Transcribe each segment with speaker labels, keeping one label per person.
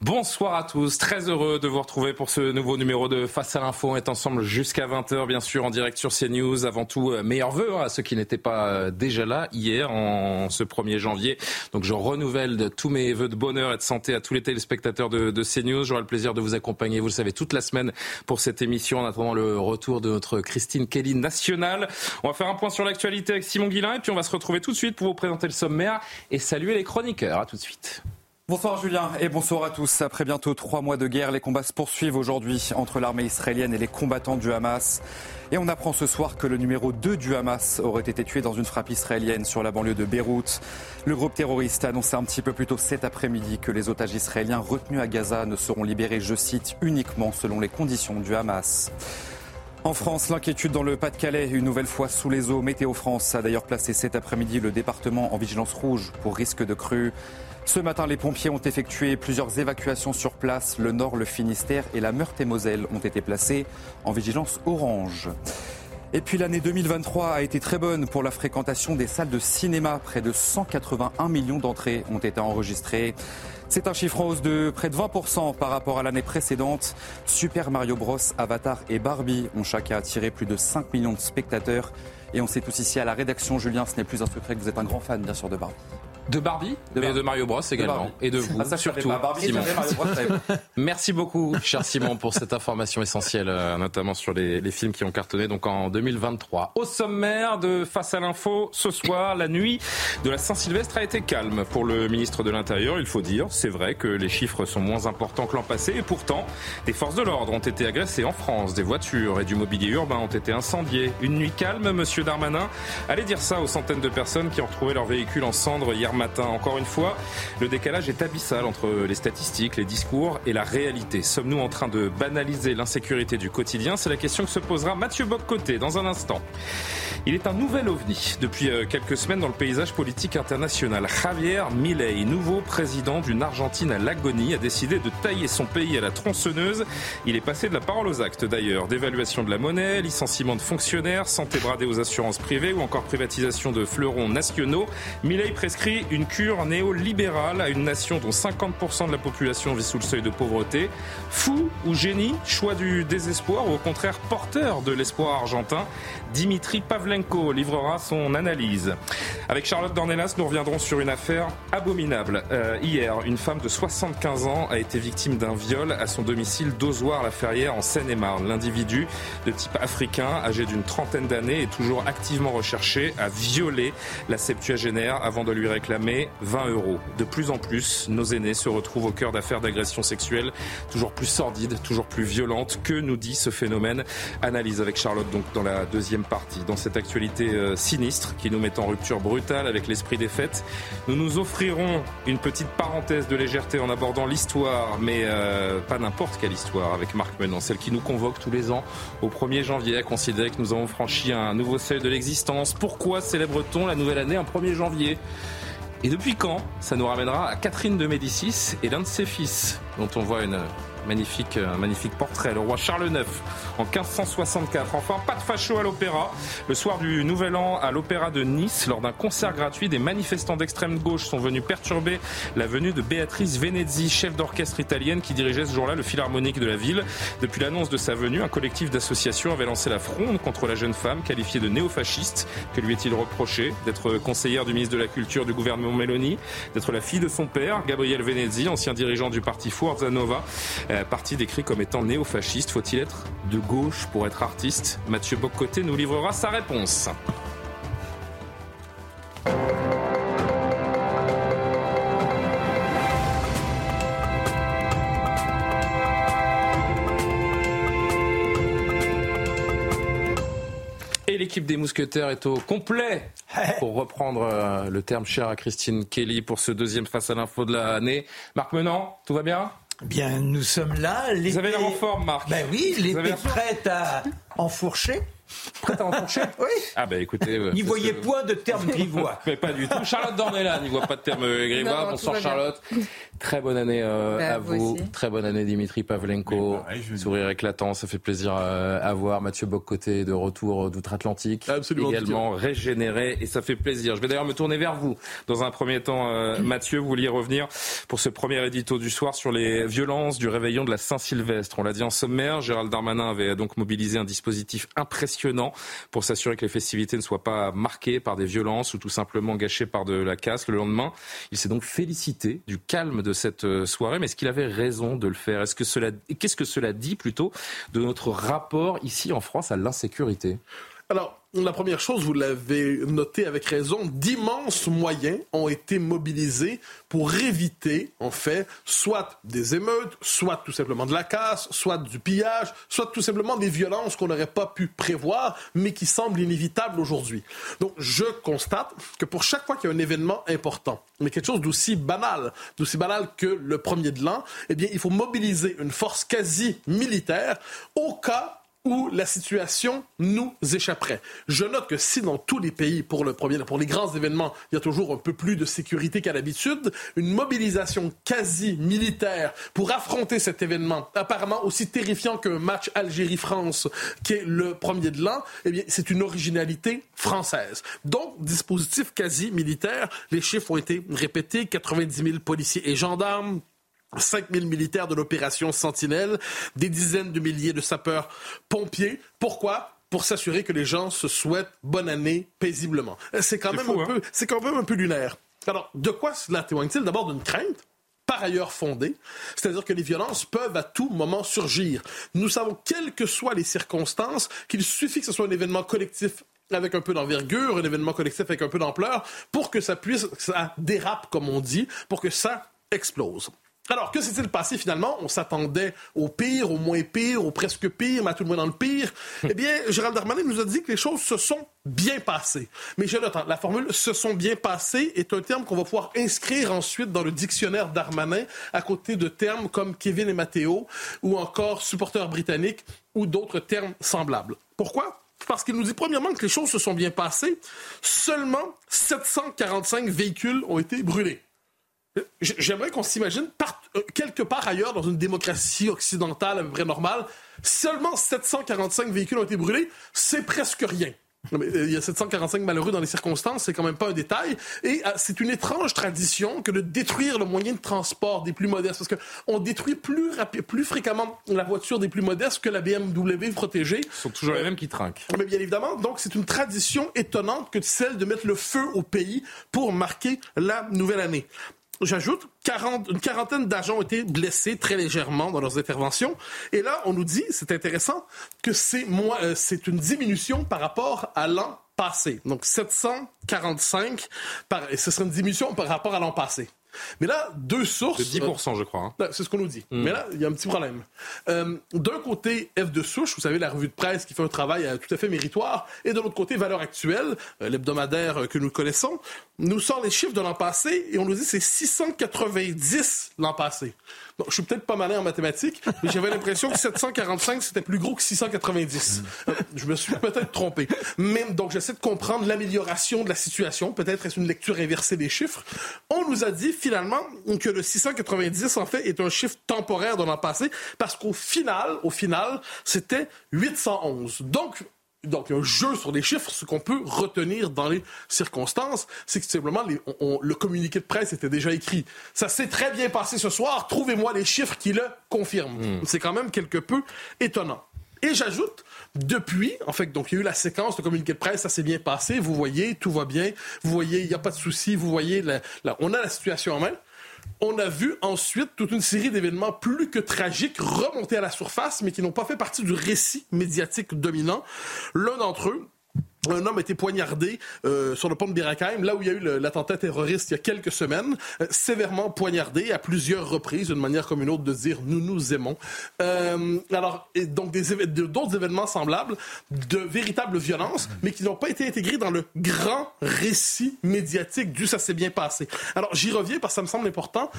Speaker 1: Bonsoir à tous, très heureux de vous retrouver pour ce nouveau numéro de Face à l'info. On est ensemble jusqu'à 20h, bien sûr, en direct sur CNews. Avant tout, euh, meilleurs vœux à ceux qui n'étaient pas euh, déjà là hier, en ce 1er janvier. Donc je renouvelle tous mes vœux de bonheur et de santé à tous les téléspectateurs de, de CNews. J'aurai le plaisir de vous accompagner, vous le savez, toute la semaine pour cette émission, en attendant le retour de notre Christine Kelly nationale. On va faire un point sur l'actualité avec Simon Guillain et puis on va se retrouver tout de suite pour vous présenter le sommaire et saluer les chroniqueurs. À tout de suite.
Speaker 2: Bonsoir Julien et bonsoir à tous. Après bientôt trois mois de guerre, les combats se poursuivent aujourd'hui entre l'armée israélienne et les combattants du Hamas. Et on apprend ce soir que le numéro 2 du Hamas aurait été tué dans une frappe israélienne sur la banlieue de Beyrouth. Le groupe terroriste a annoncé un petit peu plus tôt cet après-midi que les otages israéliens retenus à Gaza ne seront libérés, je cite, uniquement selon les conditions du Hamas. En France, l'inquiétude dans le Pas-de-Calais, une nouvelle fois sous les eaux. Météo France a d'ailleurs placé cet après-midi le département en vigilance rouge pour risque de crue. Ce matin, les pompiers ont effectué plusieurs évacuations sur place. Le Nord, le Finistère et la Meurthe-et-Moselle ont été placés en vigilance orange. Et puis l'année 2023 a été très bonne pour la fréquentation des salles de cinéma. Près de 181 millions d'entrées ont été enregistrées. C'est un chiffre en hausse de près de 20% par rapport à l'année précédente. Super Mario Bros, Avatar et Barbie ont chacun attiré plus de 5 millions de spectateurs. Et on sait tous ici à la rédaction, Julien, ce n'est plus un secret que vous êtes un grand fan, bien sûr, de Barbie.
Speaker 1: De Barbie,
Speaker 2: De
Speaker 1: mais
Speaker 2: Barbie.
Speaker 1: de Mario Bros également, et de vous
Speaker 2: Ah, ça,
Speaker 1: surtout.
Speaker 2: pas. Barbie,
Speaker 1: Simon.
Speaker 2: Bros.
Speaker 1: Merci beaucoup, cher Simon, pour cette information essentielle, euh, notamment sur les, les films qui ont cartonné donc en 2023. Au sommaire de Face à l'info, ce soir, la nuit de la Saint-Sylvestre a été calme pour le ministre de l'Intérieur, il faut dire. C'est vrai que les chiffres sont moins importants que l'an passé, et pourtant, des forces de l'ordre ont été agressées en France, des voitures et du mobilier urbain ont été incendiés. Une nuit calme, monsieur Darmanin Allez dire ça aux centaines de personnes qui ont retrouvé leur véhicule en cendres hier matin. Encore une fois, le décalage est abyssal entre les statistiques, les discours et la réalité. Sommes-nous en train de banaliser l'insécurité du quotidien? C'est la question que se posera Mathieu Boccoté dans un instant. Il est un nouvel ovni depuis euh, quelques semaines dans le paysage politique international. Javier Milei, nouveau président d'une Argentine à l'agonie, a décidé de tailler son pays à la tronçonneuse. Il est passé de la parole aux actes d'ailleurs. Dévaluation de la monnaie, licenciement de fonctionnaires, santé bradée aux assurances privées ou encore privatisation de fleurons nationaux. Milei prescrit une cure néolibérale à une nation dont 50% de la population vit sous le seuil de pauvreté. Fou ou génie Choix du désespoir ou au contraire porteur de l'espoir argentin Dimitri Pavlenko livrera son analyse. Avec Charlotte Dornelas, nous reviendrons sur une affaire abominable. Euh, hier, une femme de 75 ans a été victime d'un viol à son domicile d'Ozoir-la-Ferrière en Seine-et-Marne. L'individu de type africain, âgé d'une trentaine d'années, est toujours activement recherché, a violé la septuagénaire avant de lui réclamer 20 euros. De plus en plus, nos aînés se retrouvent au cœur d'affaires d'agression sexuelle toujours plus sordides, toujours plus violentes. Que nous dit ce phénomène? Analyse avec Charlotte donc dans la deuxième partie. Dans cette actualité euh, sinistre qui nous met en rupture brutale avec l'esprit des fêtes, nous nous offrirons une petite parenthèse de légèreté en abordant l'histoire, mais euh, pas n'importe quelle histoire avec Marc Menon, celle qui nous convoque tous les ans au 1er janvier à considérer que nous avons franchi un nouveau seuil de l'existence. Pourquoi célèbre-t-on la nouvelle année en 1er janvier? Et depuis quand Ça nous ramènera à Catherine de Médicis et l'un de ses fils. dont on voit une magnifique, un magnifique portrait. Le roi Charles IX en 1564. Enfin, pas de facho à l'opéra. Le soir du Nouvel An à l'Opéra de Nice, lors d'un concert gratuit, des manifestants d'extrême gauche sont venus perturber la venue de Béatrice Venezzi, chef d'orchestre italienne qui dirigeait ce jour-là le philharmonique de la ville. Depuis l'annonce de sa venue, un collectif d'associations avait lancé la fronde contre la jeune femme qualifiée de néofasciste. Que lui est-il reproché D'être conseillère du ministre de la Culture du gouvernement Meloni, d'être la fille de son père, Gabriel Venezzi, ancien dirigeant du parti Forza Nova, euh, parti décrit comme étant néofasciste. Faut-il être de gauche pour être artiste Mathieu Boccoté nous livrera sa réponse. Et l'équipe des mousquetaires est au complet, pour reprendre euh, le terme cher à Christine Kelly pour ce deuxième face à l'info de l'année. Marc Menant, tout va bien?
Speaker 3: Bien, nous sommes là.
Speaker 1: Vous avez l'air en forme, Marc.
Speaker 3: Ben oui, l'épée prête à enfourcher.
Speaker 1: Prête à enfourcher
Speaker 3: Oui.
Speaker 1: Ah bah écoutez... euh,
Speaker 3: N'y voyez
Speaker 1: ce-
Speaker 3: point de terme grivois.
Speaker 1: Mais pas du tout. Charlotte Dornelas n'y voit pas de terme euh, grivois.
Speaker 4: Non,
Speaker 1: Bonsoir. Charlotte. Très bonne année euh,
Speaker 4: Bah,
Speaker 1: à
Speaker 4: vous.
Speaker 1: Très bonne année Dimitri Pavlenko. Sourire éclatant, ça fait plaisir euh, à voir. Mathieu Boccoté de retour d'outre-Atlantique.
Speaker 5: Absolument,
Speaker 1: Également régénéré et ça fait plaisir. Je vais d'ailleurs me tourner vers vous. Dans un premier temps, euh, Mathieu, vous vouliez revenir pour ce premier édito du soir sur les violences du réveillon de la Saint-Sylvestre. On l'a dit en sommaire, Gérald Darmanin avait donc mobilisé un dispositif impressionnant pour s'assurer que les festivités ne soient pas marquées par des violences ou tout simplement gâchées par de la casse. Le lendemain, il s'est donc félicité du calme de cette euh, soirée, mais est-ce qu'il avait raison de le faire? Est-ce que cela, qu'est-ce que cela dit plutôt de notre rapport ici en France à l'insécurité?
Speaker 5: Alors, la première chose, vous l'avez noté avec raison, d'immenses moyens ont été mobilisés pour éviter, en fait, soit des émeutes, soit tout simplement de la casse, soit du pillage, soit tout simplement des violences qu'on n'aurait pas pu prévoir, mais qui semblent inévitables aujourd'hui. Donc, je constate que pour chaque fois qu'il y a un événement important, mais quelque chose d'aussi banal, d'aussi banal que le premier de l'an, eh bien, il faut mobiliser une force quasi militaire au cas où la situation nous échapperait. Je note que si dans tous les pays, pour le premier, pour les grands événements, il y a toujours un peu plus de sécurité qu'à l'habitude, une mobilisation quasi militaire pour affronter cet événement, apparemment aussi terrifiant qu'un match Algérie-France, qui est le premier de l'an, eh bien, c'est une originalité française. Donc, dispositif quasi militaire, les chiffres ont été répétés, 90 000 policiers et gendarmes, 5 000 militaires de l'opération Sentinelle, des dizaines de milliers de sapeurs-pompiers. Pourquoi? Pour s'assurer que les gens se souhaitent bonne année paisiblement. C'est quand, même
Speaker 1: fou,
Speaker 5: un
Speaker 1: hein?
Speaker 5: peu, c'est quand même un peu lunaire. Alors, de quoi cela témoigne-t-il? D'abord d'une crainte par ailleurs fondée, c'est-à-dire que les violences peuvent à tout moment surgir. Nous savons, quelles que soient les circonstances, qu'il suffit que ce soit un événement collectif avec un peu d'envergure, un événement collectif avec un peu d'ampleur, pour que ça puisse, que ça dérape, comme on dit, pour que ça explose. Alors, que s'est-il passé finalement? On s'attendait au pire, au moins pire, au presque pire, mais à tout le moins dans le pire. eh bien, Gérald Darmanin nous a dit que les choses se sont bien passées. Mais je note, la formule « se sont bien passées » est un terme qu'on va pouvoir inscrire ensuite dans le dictionnaire Darmanin à côté de termes comme Kevin et Matteo ou encore supporters britanniques ou d'autres termes semblables. Pourquoi? Parce qu'il nous dit premièrement que les choses se sont bien passées. Seulement 745 véhicules ont été brûlés. J'aimerais qu'on s'imagine part- euh, quelque part ailleurs dans une démocratie occidentale à peu près normale, seulement 745 véhicules ont été brûlés, c'est presque rien. Euh, Il y a 745 malheureux dans les circonstances, c'est quand même pas un détail. Et euh, c'est une étrange tradition que de détruire le moyen de transport des plus modestes. Parce qu'on détruit plus fréquemment la voiture des plus modestes que la BMW protégée.
Speaker 1: Ce sont toujours les mêmes qui trinquent.
Speaker 5: Mais bien évidemment, donc c'est une tradition étonnante que celle de mettre le feu au pays pour marquer la nouvelle année. J'ajoute, 40, une quarantaine d'agents ont été blessés très légèrement dans leurs interventions. Et là, on nous dit, c'est intéressant, que c'est euh, une diminution par rapport à l'an passé. Donc 745, par, ce serait une diminution par rapport à l'an passé. Mais là, deux sources.
Speaker 1: De 10%, je crois. hein.
Speaker 5: C'est ce qu'on nous dit. Mais là, il y a un petit problème. Euh, D'un côté, F de souche, vous savez, la revue de presse qui fait un travail euh, tout à fait méritoire, et de l'autre côté, Valeurs Actuelles, euh, l'hebdomadaire que nous connaissons, nous sort les chiffres de l'an passé et on nous dit que c'est 690 l'an passé. Bon, je suis peut-être pas malin en mathématiques, mais j'avais l'impression que 745 c'était plus gros que 690. Euh, je me suis peut-être trompé. Mais donc j'essaie de comprendre l'amélioration de la situation. Peut-être est-ce une lecture inversée des chiffres. On nous a dit finalement que le 690 en fait est un chiffre temporaire de l'an passé parce qu'au final, au final, c'était 811. Donc donc, un jeu sur les chiffres, ce qu'on peut retenir dans les circonstances, c'est que simplement les, on- le communiqué de presse était déjà écrit. Ça s'est très bien passé ce soir, trouvez-moi les chiffres qui le confirment. C'est quand même quelque peu étonnant. Et j'ajoute, depuis, en fait, donc il y a eu la séquence de communiqué de presse, ça s'est bien passé, vous voyez, tout va bien, vous voyez, il n'y a pas de souci, vous voyez, la- la- on a la situation en main. On a vu ensuite toute une série d'événements plus que tragiques remonter à la surface, mais qui n'ont pas fait partie du récit médiatique dominant. L'un d'entre eux, un homme a été poignardé euh, sur le pont de Biracheim, là où il y a eu l'attentat terroriste il y a quelques semaines, euh, sévèrement poignardé à plusieurs reprises, d'une manière comme une autre de dire nous nous aimons. Euh, alors, et donc des d'autres événements semblables, de véritables violences, mais qui n'ont pas été intégrés dans le grand récit médiatique du ça s'est bien passé. Alors j'y reviens parce que ça me semble important.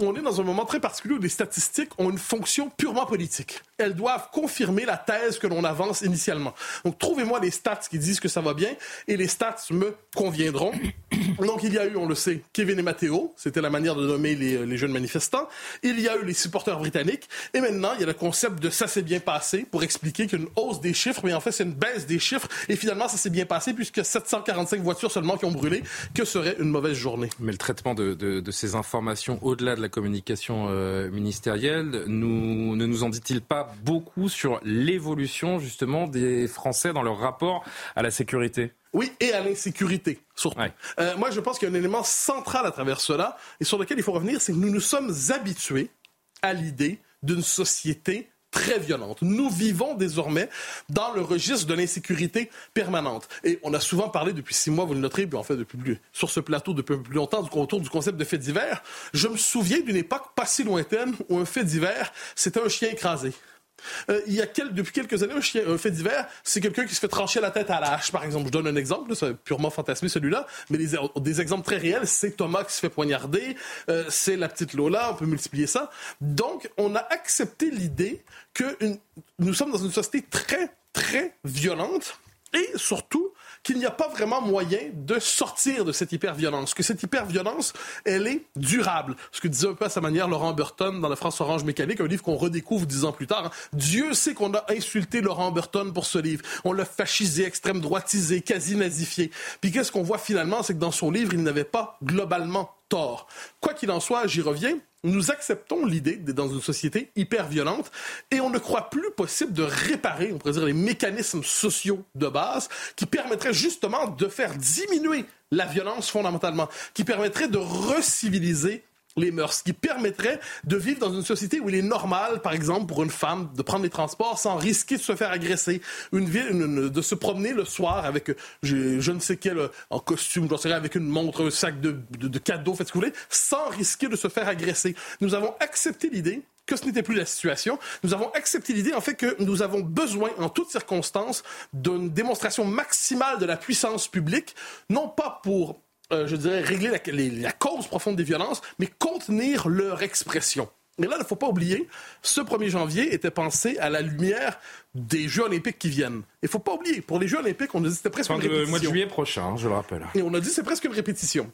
Speaker 5: On est dans un moment très particulier où les statistiques ont une fonction purement politique. Elles doivent confirmer la thèse que l'on avance initialement. Donc trouvez-moi les stats qui disent que ça va bien et les stats me conviendront. Donc il y a eu, on le sait, Kevin et Matteo, c'était la manière de nommer les, les jeunes manifestants. Il y a eu les supporters britanniques et maintenant il y a le concept de ça s'est bien passé pour expliquer qu'il y a une hausse des chiffres, mais en fait c'est une baisse des chiffres et finalement ça s'est bien passé puisque 745 voitures seulement qui ont brûlé, que serait une mauvaise journée?
Speaker 1: Mais le traitement de, de- de ces informations au-delà de la communication euh, ministérielle nous, ne nous en dit-il pas beaucoup sur l'évolution justement des Français dans leur rapport à la
Speaker 5: Oui, et à l'insécurité, surtout.
Speaker 1: Ouais.
Speaker 5: Euh, moi, je pense qu'il y a un élément central à travers cela, et sur lequel il faut revenir, c'est que nous nous sommes habitués à l'idée d'une société très violente. Nous vivons désormais dans le registre de l'insécurité permanente. Et on a souvent parlé depuis six mois, vous le noterez, puis en fait depuis plus, sur ce plateau depuis plus longtemps, du- autour du concept de fait divers. Je me souviens d'une époque pas si lointaine où un fait divers, c'était un chien écrasé. Euh, il y a depuis quelques années, un, fait divers, c'est quelqu'un qui se fait trancher la tête à la hache, par exemple. Je donne un exemple, c'est purement fantasmé celui-là, mais des, des exemples très réels, c'est Thomas qui se fait poignarder, euh, c'est la petite Lola, on peut multiplier ça. Donc, on a accepté l'idée que nous sommes dans une société très, très violente, et surtout qu'il n'y a pas vraiment moyen de sortir de cette hyperviolence, que cette hyperviolence, elle est durable. Ce que disait un peu à sa manière Laurent Burton dans La France Orange Mécanique, un livre qu'on redécouvre dix ans plus tard. Dieu sait qu'on a insulté Laurent Burton pour ce livre. On l'a fascisé, extrême droitisé, quasi nazifié. Puis qu'est-ce qu'on voit finalement, c'est que dans son livre, il n'avait pas globalement tort. Quoi qu'il en soit, j'y reviens, nous acceptons l'idée d'être dans une société hyper violente et on ne croit plus possible de réparer, on pourrait dire, les mécanismes sociaux de base qui permettraient justement de faire diminuer la violence fondamentalement, qui permettrait de reciviliser les mœurs, qui permettrait de vivre dans une société où il est normal, par exemple, pour une femme de prendre les transports sans risquer de se faire agresser, une ville, de se promener le soir avec je, ne sais quel euh, en costume, j'en sais avec une montre, un sac de- de cadeaux, faites ce que vous voulez, sans risquer de se faire agresser. Nous avons accepté l'idée que ce n'était plus la situation. Nous avons accepté l'idée, en fait, que nous avons besoin, en toutes circonstances, d'une démonstration maximale de la puissance publique, non pas pour euh, je dirais, régler la, les- la cause profonde des violences, mais contenir leur expression. Et là, il ne faut pas oublier, ce 1er janvier était pensé à la lumière des Jeux olympiques qui viennent. Il ne faut pas oublier, pour les Jeux olympiques, on a dit que c'était presque une répétition.
Speaker 1: mois de juillet prochain, je le rappelle.
Speaker 5: Et on a dit c'est presque une répétition.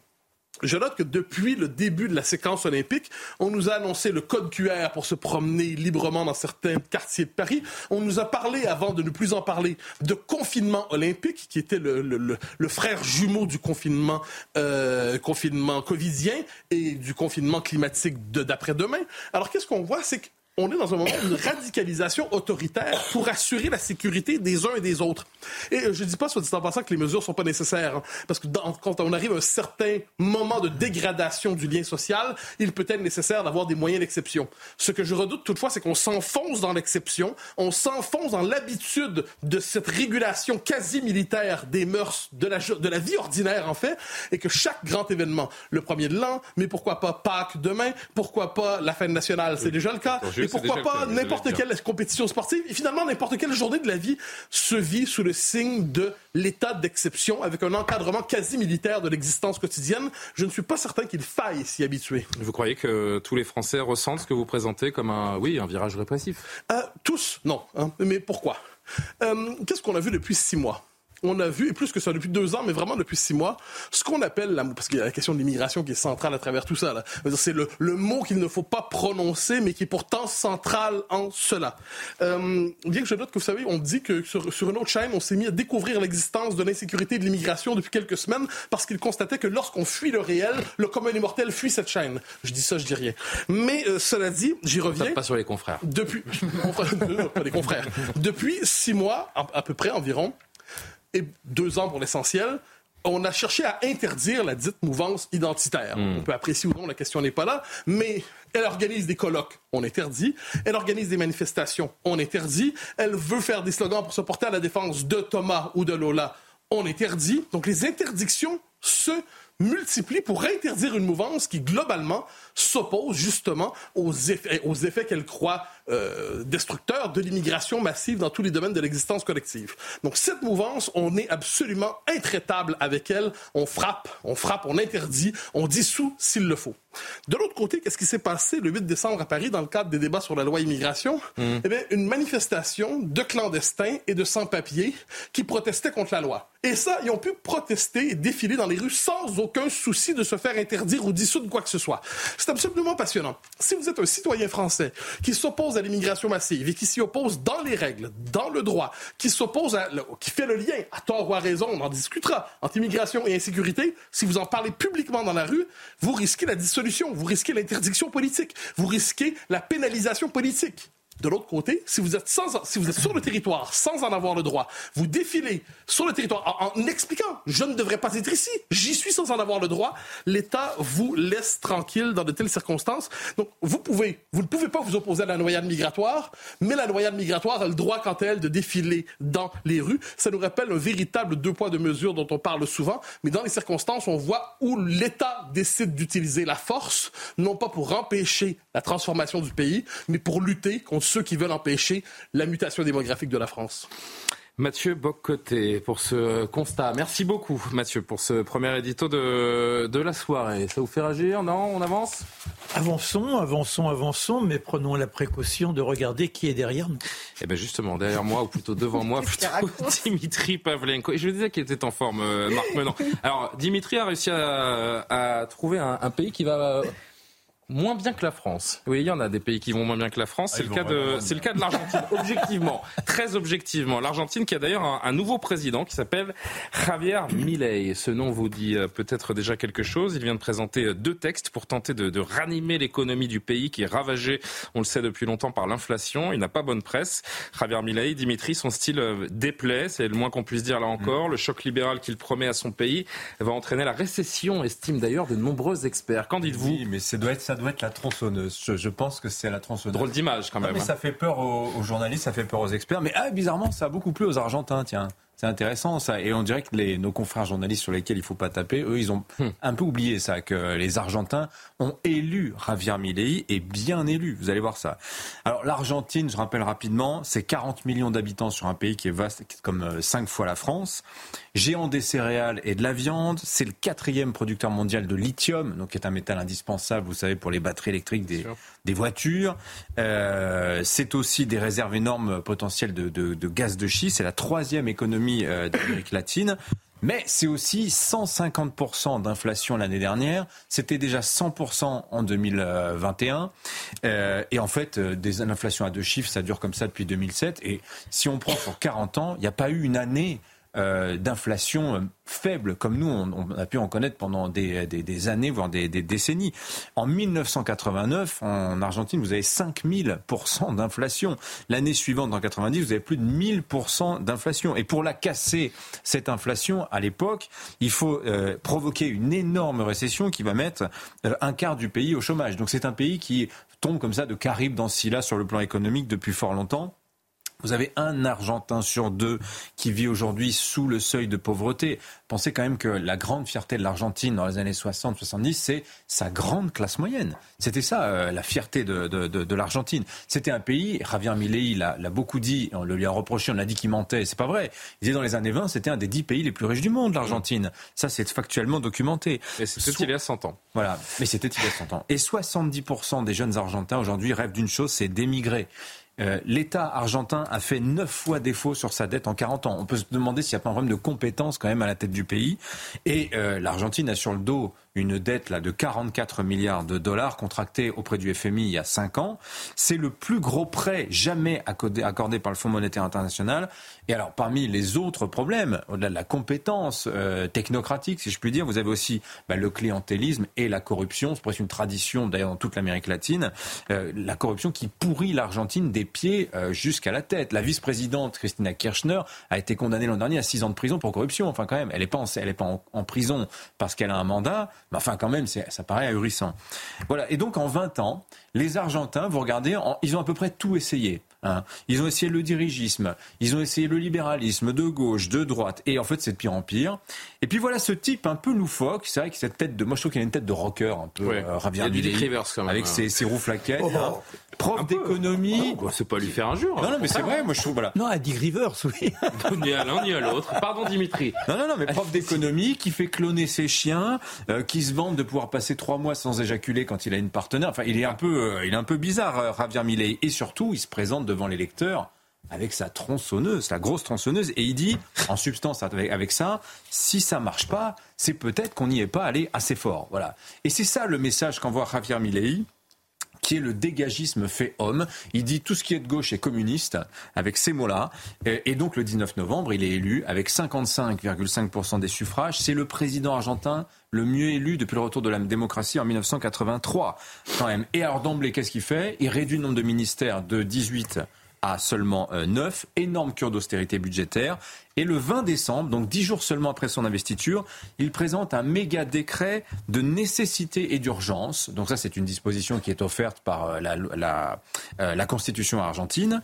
Speaker 5: Je note que depuis le début de la séquence olympique, on nous a annoncé le code QR pour se promener librement dans certains quartiers de Paris. On nous a parlé, avant de ne plus en parler, de confinement olympique, qui était le, frère jumeau du confinement, euh, confinement covidien et du confinement climatique de d'après-demain. Alors qu'est-ce qu'on voit, c'est que on est dans un moment d'une radicalisation autoritaire pour assurer la sécurité des uns et des autres. Et euh, je dis pas, soit dit en passant, que les mesures sont pas nécessaires, hein, parce que dans- quand on arrive à un certain moment de dégradation du lien social, il peut être nécessaire d'avoir des moyens d'exception. Ce que je redoute toutefois, c'est qu'on s'enfonce dans l'exception, on s'enfonce dans l'habitude de cette régulation quasi militaire des mœurs, de la, de la vie ordinaire en fait, et que chaque grand événement, le premier de l'an, mais pourquoi pas Pâques demain, pourquoi pas la fête nationale, c'est déjà le cas, Et pourquoi pas n'importe quelle compétition sportive et finalement n'importe quelle journée de la vie se vit sous le signe de l'état d'exception avec un encadrement quasi militaire de l'existence quotidienne. Je ne suis pas certain qu'il faille s'y habituer.
Speaker 1: Vous croyez que tous les Français ressentent ce que vous présentez comme un, oui, un virage répressif?
Speaker 5: Euh, tous, non. hein. Mais pourquoi? Euh, Qu'est-ce qu'on a vu depuis six mois? On a vu, et plus que ça, depuis deux ans, mais vraiment depuis six mois, ce qu'on appelle, la, parce qu'il y a la question de l'immigration qui est centrale à travers tout ça. C'est le, le mot qu'il ne faut pas prononcer, mais qui est pourtant central en cela. Euh, bien que je note que, vous savez, on dit que sur, sur une autre chaîne, on s'est mis à découvrir l'existence de l'insécurité et de l'immigration depuis quelques semaines, parce qu'ils constataient que lorsqu'on fuit le réel, le commun des mortels fuit cette chaîne. Je dis ça, je dis rien. Mais euh, cela dit, j'y reviens.
Speaker 1: Pas sur les confrères.
Speaker 5: Depuis, pas des confrères. Depuis six mois, à peu près environ, et deux ans pour l'essentiel, on a cherché à interdire la dite mouvance identitaire. On peut apprécier ou non, la question n'est pas là, mais elle organise des colloques, on interdit. Elle organise des manifestations, on interdit. Elle veut faire des slogans pour se porter à la défense de Thomas ou de Lola, on interdit. Donc les interdictions se multiplient pour interdire une mouvance qui, globalement, s'oppose justement aux effets, aux effets qu'elle croit euh, destructeurs de l'immigration massive dans tous les domaines de l'existence collective. Donc cette mouvance, on est absolument intraitable avec elle. On frappe, on frappe, on interdit, on dissout s'il le faut. De l'autre côté, qu'est-ce qui s'est passé le 8 décembre à Paris dans le cadre des débats sur la loi immigration? Eh bien, une manifestation de clandestins et de sans-papiers qui protestaient contre la loi. Et ça, ils ont pu protester et défiler dans les rues sans aucun souci de se faire interdire ou dissoudre quoi que ce soit. C'est absolument passionnant. Si vous êtes un citoyen français qui s'oppose à l'immigration massive et qui s'y oppose dans les règles, dans le droit, qui s'oppose qui fait le lien, à tort ou à raison, on en discutera, entre immigration et insécurité, si vous en parlez publiquement dans la rue, vous risquez la dissolution, vous risquez l'interdiction politique, vous risquez la pénalisation politique. De l'autre côté, si vous êtes sans, si vous êtes sur le territoire sans en avoir le droit, vous défilez sur le territoire en, expliquant je ne devrais pas être ici, j'y suis sans en avoir le droit, l'État vous laisse tranquille dans de telles circonstances. Donc vous pouvez, vous ne pouvez pas vous opposer à la noyade migratoire, mais la noyade migratoire a le droit quant à elle de défiler dans les rues. Ça nous rappelle un véritable deux poids deux mesures dont on parle souvent, mais dans les circonstances, on voit où l'État décide d'utiliser la force, non pas pour empêcher la transformation du pays, mais pour lutter contre ceux qui veulent empêcher la mutation démographique de la France.
Speaker 1: Mathieu Boccoté pour ce constat. Merci beaucoup Mathieu pour ce premier édito de, de la soirée. Ça vous fait réagir Non? On avance?
Speaker 3: Avançons, avançons, avançons, mais prenons la précaution de regarder qui est derrière nous.
Speaker 1: Eh bien justement, derrière moi, ou plutôt devant moi, plutôt Dimitri Pavlenko. Et je disais qu'il était en forme, euh, Marc Menon. Alors Dimitri a réussi à, à trouver un, un pays qui va... moins bien que la France. Oui, il y en a des pays qui vont moins bien que la France. C'est
Speaker 4: ils
Speaker 1: le cas de, c'est le cas de l'Argentine. objectivement, très objectivement, l'Argentine qui a d'ailleurs un, un nouveau président qui s'appelle Javier Milei. Ce nom vous dit euh, peut-être déjà quelque chose. Il vient de présenter euh, deux textes pour tenter de, de ranimer l'économie du pays qui est ravagée, on le sait depuis longtemps, par l'inflation. Il n'a pas bonne presse. Javier Milei, Dimitri, son style euh, déplaît, c'est le moins qu'on puisse dire là encore. Le choc libéral qu'il promet à son pays va entraîner la récession, estime d'ailleurs de nombreux experts. Qu'en dites-vous?
Speaker 4: Oui, mais ça doit être, ça doit être la tronçonneuse. Je, je pense que c'est la tronçonneuse.
Speaker 1: Drôle d'image quand
Speaker 4: Non,
Speaker 1: même.
Speaker 4: mais
Speaker 1: hein.
Speaker 4: ça fait peur aux, aux journalistes, ça fait peur aux experts. Mais ah, bizarrement, ça a beaucoup plu aux Argentins, tiens. C'est intéressant ça. Et on dirait que les, nos confrères journalistes sur lesquels il faut pas taper, eux, ils ont
Speaker 1: Hmm.
Speaker 4: un peu oublié ça, que les Argentins ont élu Javier Milei et bien élu. Vous allez voir ça. Alors l'Argentine, je rappelle rapidement, c'est 40 millions d'habitants sur un pays qui est vaste, qui est comme euh, cinq fois la France. Géant des céréales et de la viande, c'est le quatrième producteur mondial de lithium, donc qui est un métal indispensable, vous savez, pour les batteries électriques des. Des voitures. Euh, c'est aussi des réserves énormes potentielles de, de- de gaz de schiste. C'est la troisième économie euh, d'Amérique latine. Mais c'est aussi 150% d'inflation l'année dernière. C'était déjà 100% en 2021. Euh, et en fait, euh, des inflations à deux chiffres, ça dure comme ça depuis 2007. Et si on prend sur 40 ans, il n'y a pas eu une année euh, d'inflation euh, faible comme nous, on, on a pu en connaître pendant des, des- des années, voire des, des décennies. En 1989, en Argentine, vous avez 5000% d'inflation. L'année suivante, en 90, vous avez plus de 1000% d'inflation. Et pour la casser, cette inflation, à l'époque, il faut euh, provoquer une énorme récession qui va mettre euh, un quart du pays au chômage. Donc c'est un pays qui tombe comme ça de Caraïbes dans là sur le plan économique depuis fort longtemps. Vous avez un Argentin sur deux qui vit aujourd'hui sous le seuil de pauvreté. Pensez quand même que la grande fierté de l'Argentine dans les années 60-70, c'est sa grande classe moyenne. C'était ça euh, la fierté de, de, de, de l'Argentine. C'était un pays, Javier Milei l'a, beaucoup dit, on le lui a reproché, on a dit qu'il mentait, c'est pas vrai. Il disait dans les années 20, c'était un des dix pays les plus riches du monde, l'Argentine. Ça, c'est factuellement documenté.
Speaker 1: Et c'était
Speaker 4: Soit-
Speaker 1: il y a 100 ans.
Speaker 4: Voilà, mais c'était il y a 100 ans. Et 70% des jeunes Argentins aujourd'hui rêvent d'une chose, c'est d'émigrer. Euh, L'État argentin a fait neuf fois défaut sur sa dette en 40 ans. On peut se demander s'il n'y a pas un problème de compétence quand même à la tête du pays. Et euh, l'Argentine a sur le dos une dette là de 44 milliards de dollars contractée auprès du FMI il y a 5 ans. C'est le plus gros prêt jamais accordé, accordé par le Fonds monétaire international. Et alors parmi les autres problèmes, au-delà de la compétence euh, technocratique, si je puis dire, vous avez aussi bah, le clientélisme et la corruption. C'est presque une tradition d'ailleurs dans toute l'Amérique latine. Euh, la corruption qui pourrit l'Argentine des pieds euh, jusqu'à la tête. La vice-présidente Christina Kirchner a été condamnée l'an dernier à 6 ans de prison pour corruption. Enfin quand même, elle n'est pas, en, elle est pas en, prison parce qu'elle a un mandat, mais enfin quand même, ça paraît ahurissant. Voilà. Et donc en 20 ans, les Argentins, vous regardez, en- ils ont à peu près tout essayé. Hein. Ils ont essayé le dirigisme, ils ont essayé le libéralisme de gauche, de droite, et en fait c'est de pire en pire. Et puis voilà ce type un peu loufoque, c'est vrai que cette tête de, moi je trouve qu'il a une tête de rocker un peu,
Speaker 1: Ouais.
Speaker 4: euh, Javier
Speaker 1: Il y a du
Speaker 4: Milei,
Speaker 1: Dick Rivers, quand même.
Speaker 4: avec ses, ses rouflaquettes,
Speaker 3: Oh.
Speaker 4: hein. prof d'économie.
Speaker 1: Bah, c'est pas lui faire injure.
Speaker 4: Non, non, mais c'est vrai, moi je trouve, voilà.
Speaker 3: Non, à Dick Rivers, oui.
Speaker 1: ni à l'un ni à l'autre. Pardon Dimitri.
Speaker 4: Non, non, non, mais prof d'économie qui fait cloner ses chiens, euh, qui se vante de pouvoir passer trois mois sans éjaculer quand il a une partenaire. Enfin, il est un peu, euh, il est un peu bizarre, euh, Javier Milei. Et surtout, il se présente devant les lecteurs avec sa tronçonneuse, la grosse tronçonneuse, et il dit, en substance, avec, ça, si ça marche pas, c'est peut-être qu'on n'y est pas allé assez fort. Voilà. Et c'est ça le message qu'envoie Javier Milei qui est le dégagisme fait homme. Il dit tout ce qui est de gauche est communiste, avec ces mots-là. Et et donc le 19 novembre, il est élu avec 55,5% des suffrages. C'est le président argentin le mieux élu depuis le retour de la démocratie en 1983, quand même. Et alors d'emblée, qu'est-ce qu'il fait? Il réduit le nombre de ministères de 18 à seulement euh, 9, énorme cure d'austérité budgétaire. Et le 20 décembre, donc dix jours seulement après son investiture, il présente un méga décret de nécessité et d'urgence. Donc ça, c'est une disposition qui est offerte par euh, la, euh, la Constitution argentine.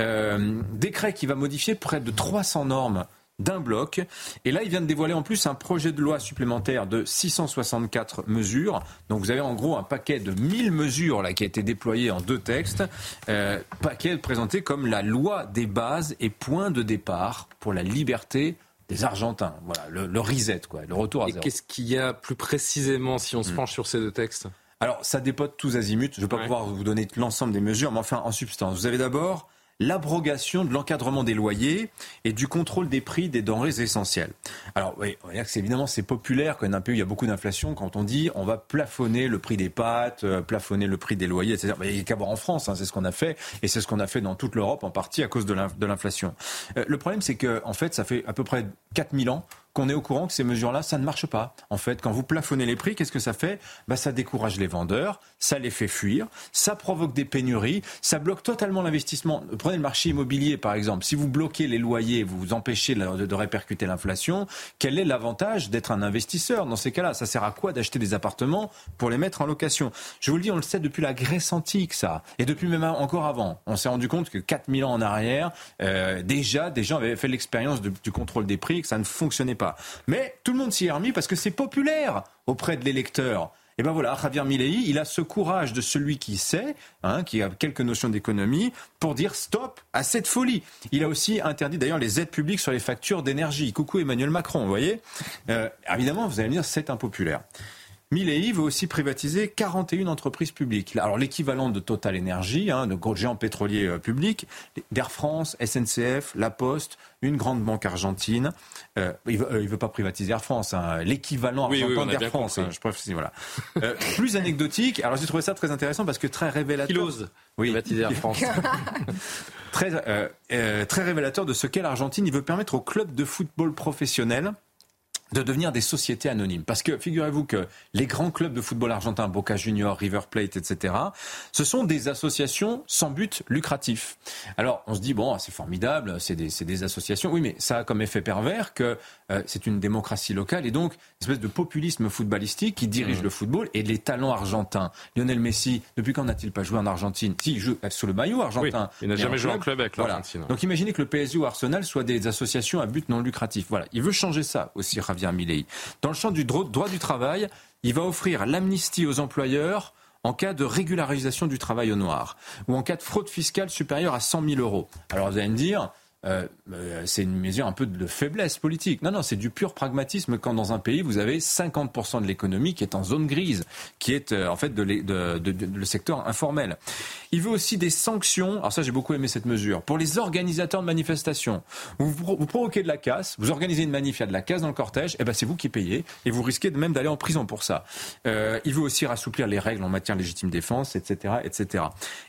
Speaker 4: Euh, décret qui va modifier près de 300 normes d'un bloc. Et là, il vient de dévoiler en plus un projet de loi supplémentaire de 664 mesures. Donc vous avez en gros un paquet de 1000 mesures là, qui a été déployé en deux textes. Euh, paquet présenté comme la loi des bases et point de départ pour la liberté des Argentins. Voilà, le, le reset, quoi, le retour à
Speaker 1: Et
Speaker 4: zéro.
Speaker 1: qu'est-ce qu'il y a plus précisément si on se penche sur ces deux textes?
Speaker 4: Alors, ça dépote tous azimuts. Je ne vais pas
Speaker 1: Ouais.
Speaker 4: pouvoir vous donner l'ensemble des mesures, mais enfin, en substance. Vous avez d'abord l'abrogation de l'encadrement des loyers et du contrôle des prix des denrées essentielles. Alors, oui, on va dire que c'est évidemment c'est populaire quand un pays où il y a beaucoup d'inflation quand on dit on va plafonner le prix des pâtes, euh, plafonner le prix des loyers, etc. Il n'y a qu'à voir en France, hein, c'est ce qu'on a fait et c'est ce qu'on a fait dans toute l'Europe en partie à cause de l'inflation. Euh, le problème, c'est que en fait, ça fait à peu près 4000 ans qu'on est au courant que ces mesures-là, ça ne marche pas. En fait, quand vous plafonnez les prix, qu'est-ce que ça fait? Bah, Ça décourage les vendeurs, ça les fait fuir, ça provoque des pénuries, ça bloque totalement l'investissement. Prenez le marché immobilier, par exemple. Si vous bloquez les loyers, vous vous empêchez de, répercuter l'inflation, quel est l'avantage d'être un investisseur dans ces cas-là? Ça sert à quoi d'acheter des appartements pour les mettre en location? Je vous le dis, on le sait depuis la Grèce antique, ça. Et depuis même encore avant. On s'est rendu compte que 4000 ans en arrière, euh, déjà, des gens avaient fait l'expérience de- du contrôle des prix et que ça ne fonctionnait pas. Mais tout le monde s'y est remis parce que c'est populaire auprès de l'électeur. Et ben voilà, Javier Milei, il a ce courage de celui qui sait, hein, qui a quelques notions d'économie, pour dire stop à cette folie. Il a aussi interdit d'ailleurs les aides publiques sur les factures d'énergie. Coucou Emmanuel Macron, vous voyez? Euh, Évidemment, vous allez me dire c'est impopulaire. Milei veut aussi privatiser 41 entreprises publiques. Alors l'équivalent de Total Energy, hein, de gros géants pétroliers euh, publics, d'Air France, SNCF, La Poste, une grande banque argentine. Euh, il veut, euh, veut pas privatiser Air France, hein, l'équivalent
Speaker 1: Oui, oui,
Speaker 4: argentin
Speaker 1: a
Speaker 4: d'Air France. hein, je précise, voilà. Euh, plus anecdotique. Alors j'ai trouvé ça très intéressant parce que très révélateur.
Speaker 1: Qui ose
Speaker 4: Oui.
Speaker 1: privatiser Air France
Speaker 4: très, très révélateur de ce qu'est l'Argentine. Il veut permettre aux clubs de football professionnels de devenir des sociétés anonymes. Parce que figurez-vous que les grands clubs de football argentin, Boca Junior, River Plate, etc., ce sont des associations sans but lucratif. Alors on se dit, bon, c'est formidable, c'est des, des, associations. Oui, mais ça a comme effet pervers que euh, c'est une démocratie locale et donc espèce de populisme footballistique qui dirige mmh. le football et les talents argentins. Lionel Messi, depuis quand n'a-t-il pas joué en Argentine Si, il joue sous le maillot argentin.
Speaker 1: il n'a jamais joué en club avec l'Argentine.
Speaker 4: Donc imaginez que le PSG ou Arsenal soient des associations à but non lucratif. Voilà, il veut changer ça aussi, Javier Milei. Dans le champ du droit du travail, il va offrir l'amnistie aux employeurs en cas de régularisation du travail au noir ou en cas de fraude fiscale supérieure à 100 000 euros. Alors vous allez me dire, euh, euh, c'est une mesure un peu de faiblesse politique. Non, non, c'est du pur pragmatisme quand dans un pays, vous avez 50% de l'économie qui est en zone grise, qui est euh, en fait de, le secteur informel. Il veut aussi des sanctions, alors ça j'ai beaucoup aimé cette mesure, pour les organisateurs de manifestations. Vous, provoquez de la casse, vous organisez une manif, il de la casse dans le cortège, et eh ben c'est vous qui payez, et vous risquez même d'aller en prison pour ça. il veut aussi rassouplir les règles en matière de légitime défense, etc. etc.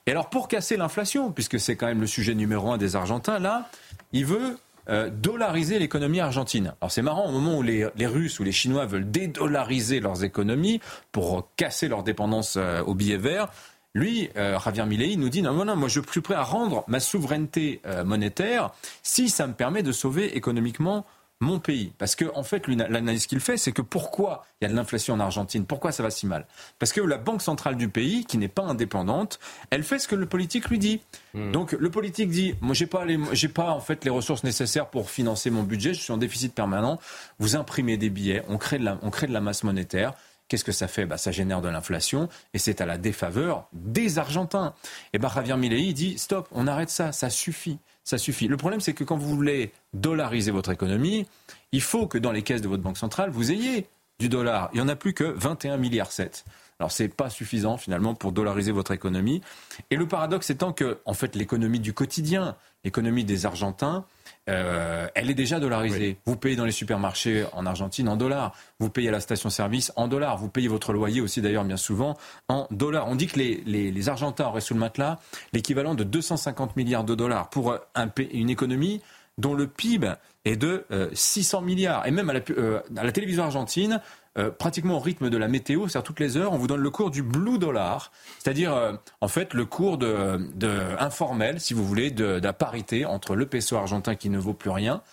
Speaker 4: Et alors pour casser l'inflation, puisque c'est quand même le sujet numéro un des Argentins, là, il veut euh, dollariser l'économie argentine. Alors c'est marrant, au moment où les, Russes ou les Chinois veulent dédollariser leurs économies pour casser leur dépendance euh, au billet vert, lui, euh, Javier Milei, nous dit non, non, non, moi je suis plus prêt à rendre ma souveraineté monétaire si ça me permet de sauver économiquement mon pays. Parce que, en fait, l'analyse qu'il fait, c'est que pourquoi il y a de l'inflation en Argentine? Pourquoi ça va si mal? Parce que la banque centrale du pays, qui n'est pas indépendante, elle fait ce que le politique lui dit. Hmm. Donc, le politique dit Moi, j'ai pas, j'ai pas, en fait, les ressources nécessaires pour financer mon budget, je suis en déficit permanent. Vous imprimez des billets, on crée de la, on crée de la masse monétaire. Qu'est-ce que ça fait? Bah, Ça génère de l'inflation et c'est à la défaveur des Argentins. Et bah, Javier Milei dit Stop, on arrête ça, ça suffit ça suffit. Le problème, c'est que quand vous voulez dollariser votre économie, il faut que dans les caisses de votre banque centrale, vous ayez du dollar. Il n'y en a plus que 21 milliards 7. Alors c'est pas suffisant finalement pour dollariser votre économie. Et le paradoxe étant que en fait l'économie du quotidien, l'économie des Argentins, euh, elle est déjà dollarisée. Vous payez dans les supermarchés en Argentine en dollars. Vous payez à la station-service en dollars. Vous payez votre loyer aussi d'ailleurs bien souvent en dollars. On dit que les, les, Argentins auraient sous le matelas l'équivalent de 250 milliards de dollars pour un, une économie dont le PIB est de 600 euh, milliards. Et même à la, euh, à la télévision argentine, euh, pratiquement au rythme de la météo, c'est-à-dire toutes les heures, on vous donne le cours du blue dollar, c'est-à-dire euh, en fait le cours de, de, informel, si vous voulez, de, de, la parité entre le peso argentin qui ne vaut plus rien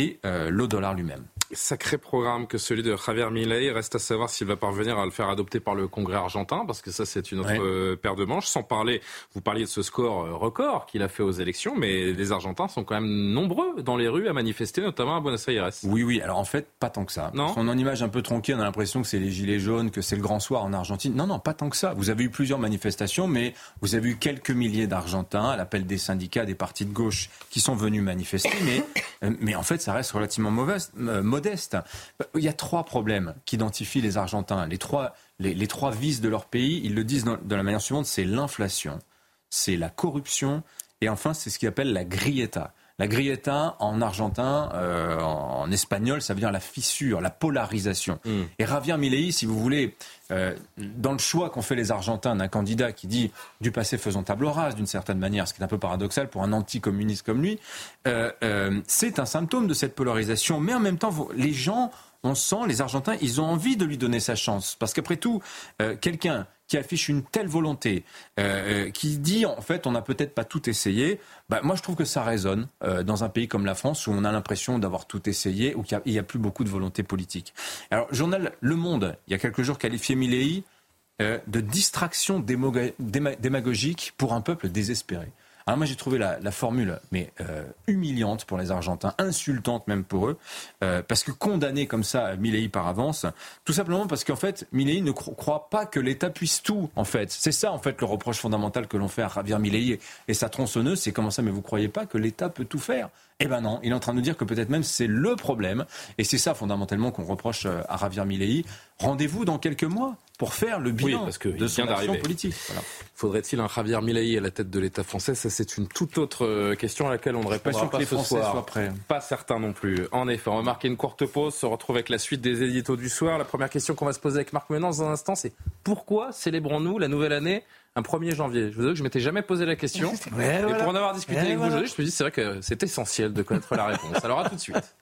Speaker 4: et euh, le dollar lui-même.
Speaker 1: Sacré programme que celui de Javier Milei. Reste à savoir s'il va parvenir à le faire adopter par le Congrès argentin, parce que ça, c'est une autre euh, paire de manches. Sans parler, vous parliez de ce score euh, record qu'il a fait aux élections, mais les Argentins sont quand même nombreux dans les rues à manifester, notamment à Buenos Aires.
Speaker 4: Oui, oui. Alors en fait, pas tant que ça. Non. On une image un peu tronquée, on a l'impression que c'est les gilets jaunes, que c'est le grand soir en Argentine. Non, non, pas tant que ça. Vous avez eu plusieurs manifestations, mais vous avez eu quelques milliers d'Argentins à l'appel des syndicats, des partis de gauche qui sont venus manifester, mais, euh, mais en fait, ça reste relativement mauvaise, modeste. Il y a trois problèmes qu'identifient les Argentins. Les trois, les, trois vices de leur pays, ils le disent de la manière suivante, c'est l'inflation, c'est la corruption, et enfin c'est ce qu'ils appellent la grieta. La grieta en argentin, euh, en, espagnol, ça veut dire la fissure, la polarisation. Mm. Et Javier Milei, si vous voulez, euh, dans le choix qu'ont fait les Argentins d'un candidat qui dit du passé faisons table rase d'une certaine manière, ce qui est un peu paradoxal pour un anticommuniste comme lui, euh, c'est un symptôme de cette polarisation. Mais en même temps, les gens on sent, les Argentins, ils ont envie de lui donner sa chance. Parce qu'après tout, quelqu'un qui affiche une telle volonté, euh, euh, qui dit en fait on n'a peut-être pas tout essayé, bah, moi je trouve que ça résonne euh, dans un pays comme la France où on a l'impression d'avoir tout essayé, où il n'y a, plus beaucoup de volonté politique. Alors, journal Le Monde, il y a quelques jours, qualifié Milley de distraction démagogique pour un peuple désespéré. Alors moi j'ai trouvé la, formule mais euh, humiliante pour les Argentins, insultante même pour eux, euh, parce que condamner comme ça Milei par avance, tout simplement parce qu'en fait Milei ne croit pas que l'État puisse tout. En fait, c'est ça en fait le reproche fondamental que l'on fait à Javier Milei et sa tronçonneuse, c'est comment ça Mais vous croyez pas que l'État peut tout faire? Eh ben non, il est en train de nous dire que peut-être même c'est le problème. Et c'est ça fondamentalement qu'on reproche euh, à Javier Milei. Rendez-vous dans quelques mois pour faire le bilan parce que de son action politique.
Speaker 1: Faudrait-il un Javier Milei à la tête de l'État français? Ça, c'est une toute autre euh, question à laquelle on ne répondra pas,
Speaker 4: pas, les
Speaker 1: ce
Speaker 4: Français
Speaker 1: soir.
Speaker 4: Soient prêts.
Speaker 1: Pas certain non plus. En effet, on va marquer une courte pause, se retrouve avec la suite des éditos du soir. La première question qu'on va se poser avec Marc Menon dans un instant, c'est pourquoi célébrons-nous la nouvelle année un 1er janvier? Je vous dis que je m'étais jamais posé la question. et pour en avoir discuté avec vous aujourd'hui, je me dis c'est vrai que c'est essentiel de connaître la réponse. Alors à tout de suite.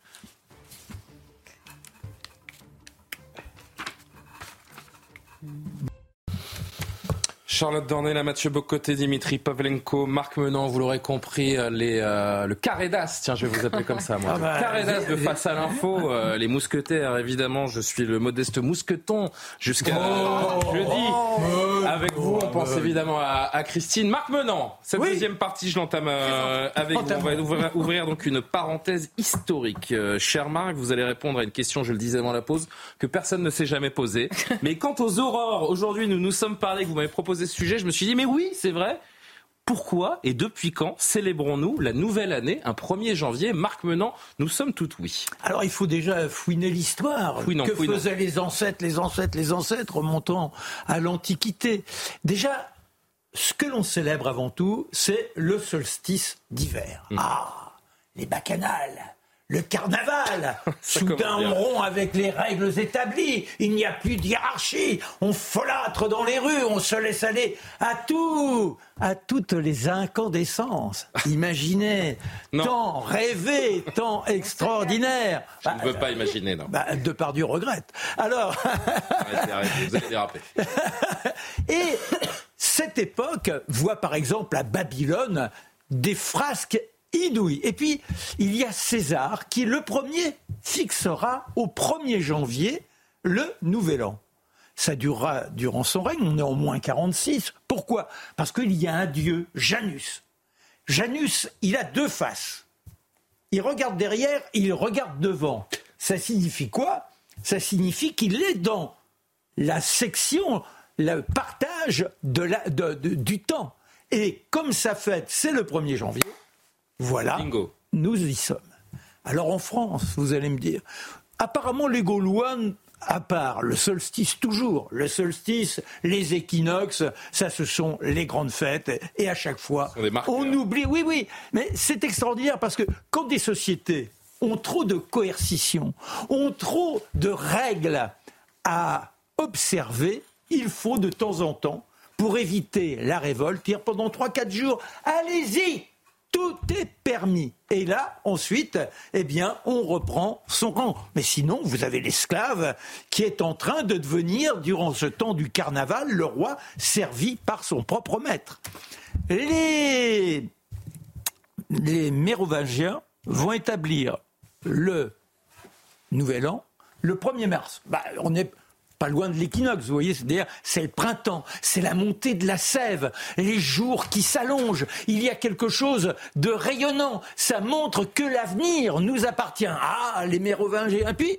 Speaker 1: Charlotte Dornella, Mathieu Bocoté, Dimitri Pavlenko, Marc Menant, vous l'aurez compris, euh, les, euh, le carré d'as, tiens, je vais vous appeler comme ça, moi.
Speaker 3: Ah bah,
Speaker 1: le carré d'as de face à l'info, euh, les mousquetaires, évidemment, je suis le modeste mousqueton jusqu'à jeudi. Avec vous, on pense évidemment à, à Christine. Marc Menant, cette
Speaker 3: Oui.
Speaker 1: deuxième partie, je l'entame euh, avec vous. On va ouvrir, ouvrir donc une parenthèse historique. Euh, cher Marc, vous allez répondre à une question, je le disais avant la pause, que personne ne s'est jamais posée. Mais quant aux aurores, aujourd'hui, nous nous sommes parlé, que vous m'avez proposé ce sujet, je me suis dit, mais oui, c'est vrai. Pourquoi et depuis quand célébrons-nous la nouvelle année, un 1er janvier Marc Menant, nous sommes toutes oui.
Speaker 3: Alors il faut déjà fouiner l'histoire. Que faisaient les ancêtres, les ancêtres, les ancêtres remontant à l'Antiquité Déjà, ce que l'on célèbre avant tout, c'est le solstice d'hiver.
Speaker 1: Mmh.
Speaker 3: Ah, les bacchanales le carnaval, soudain on rompt avec les règles établies, il n'y a plus de hiérarchie, on folâtre dans les rues, on se laisse aller à tout, à toutes les incandescences. Imaginez, tant rêvé, tant extraordinaire.
Speaker 1: Je ne veux pas imaginer, non.
Speaker 3: Bah, Depardieu regrette. Alors,
Speaker 1: Arrêtez, arrêtez, vous allez déraper.
Speaker 3: et cette époque voit par exemple à Babylone des frasques inouïes. Et puis, il y a César qui, le premier, fixera au 1er janvier le nouvel an. Ça durera durant son règne, on est en moins 46. Pourquoi? Parce qu'il y a un dieu, Janus. Janus, il a deux faces. Il regarde derrière, il regarde devant. Ça signifie quoi? Ça signifie qu'il est dans la section, le partage du temps. Et comme sa fête, c'est le 1er janvier, voilà,
Speaker 1: Bingo.
Speaker 3: nous y sommes. Alors en France, vous allez me dire, apparemment les Gaulois, à part le solstice toujours, le solstice, les équinoxes, ça ce sont les grandes fêtes, et à chaque fois, on oublie, oui, oui, mais c'est extraordinaire parce que quand des sociétés ont trop de coercition, ont trop de règles à observer, il faut de temps en temps, pour éviter la révolte, dire pendant 3-4 jours, allez-y, tout est permis. Et là, ensuite, eh bien, on reprend son rang. Mais sinon, vous avez l'esclave qui est en train de devenir, durant ce temps du carnaval, le roi servi par son propre maître. Les, Mérovingiens vont établir le Nouvel An le 1er mars. Bah, on n'est pas loin de l'équinoxe, vous voyez, c'est-à-dire c'est le printemps, c'est la montée de la sève, les jours qui s'allongent, il y a quelque chose de rayonnant, ça montre que l'avenir nous appartient. Ah, les Mérovingiens. Et puis,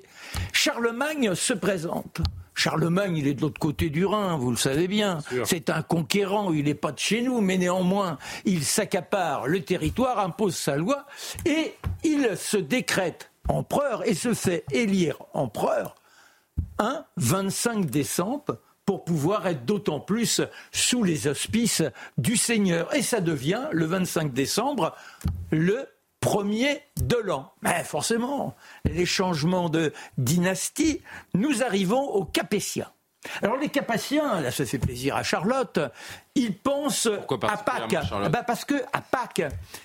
Speaker 3: Charlemagne se présente. Charlemagne, il est de l'autre côté du Rhin, vous le savez bien. C'est un conquérant, il n'est pas de chez nous, mais néanmoins, il s'accapare le territoire, impose sa loi, et il se décrète empereur et se fait élire empereur un 25 décembre pour pouvoir être d'autant plus sous les auspices du Seigneur. Et ça devient, le 25 décembre, le premier de l'an. Mais forcément, les changements de dynastie, nous arrivons aux Capétiens. Alors les Capétiens, là ça fait plaisir à Charlotte, ils pensent à Pâques. Ah bah parce que à Pâques,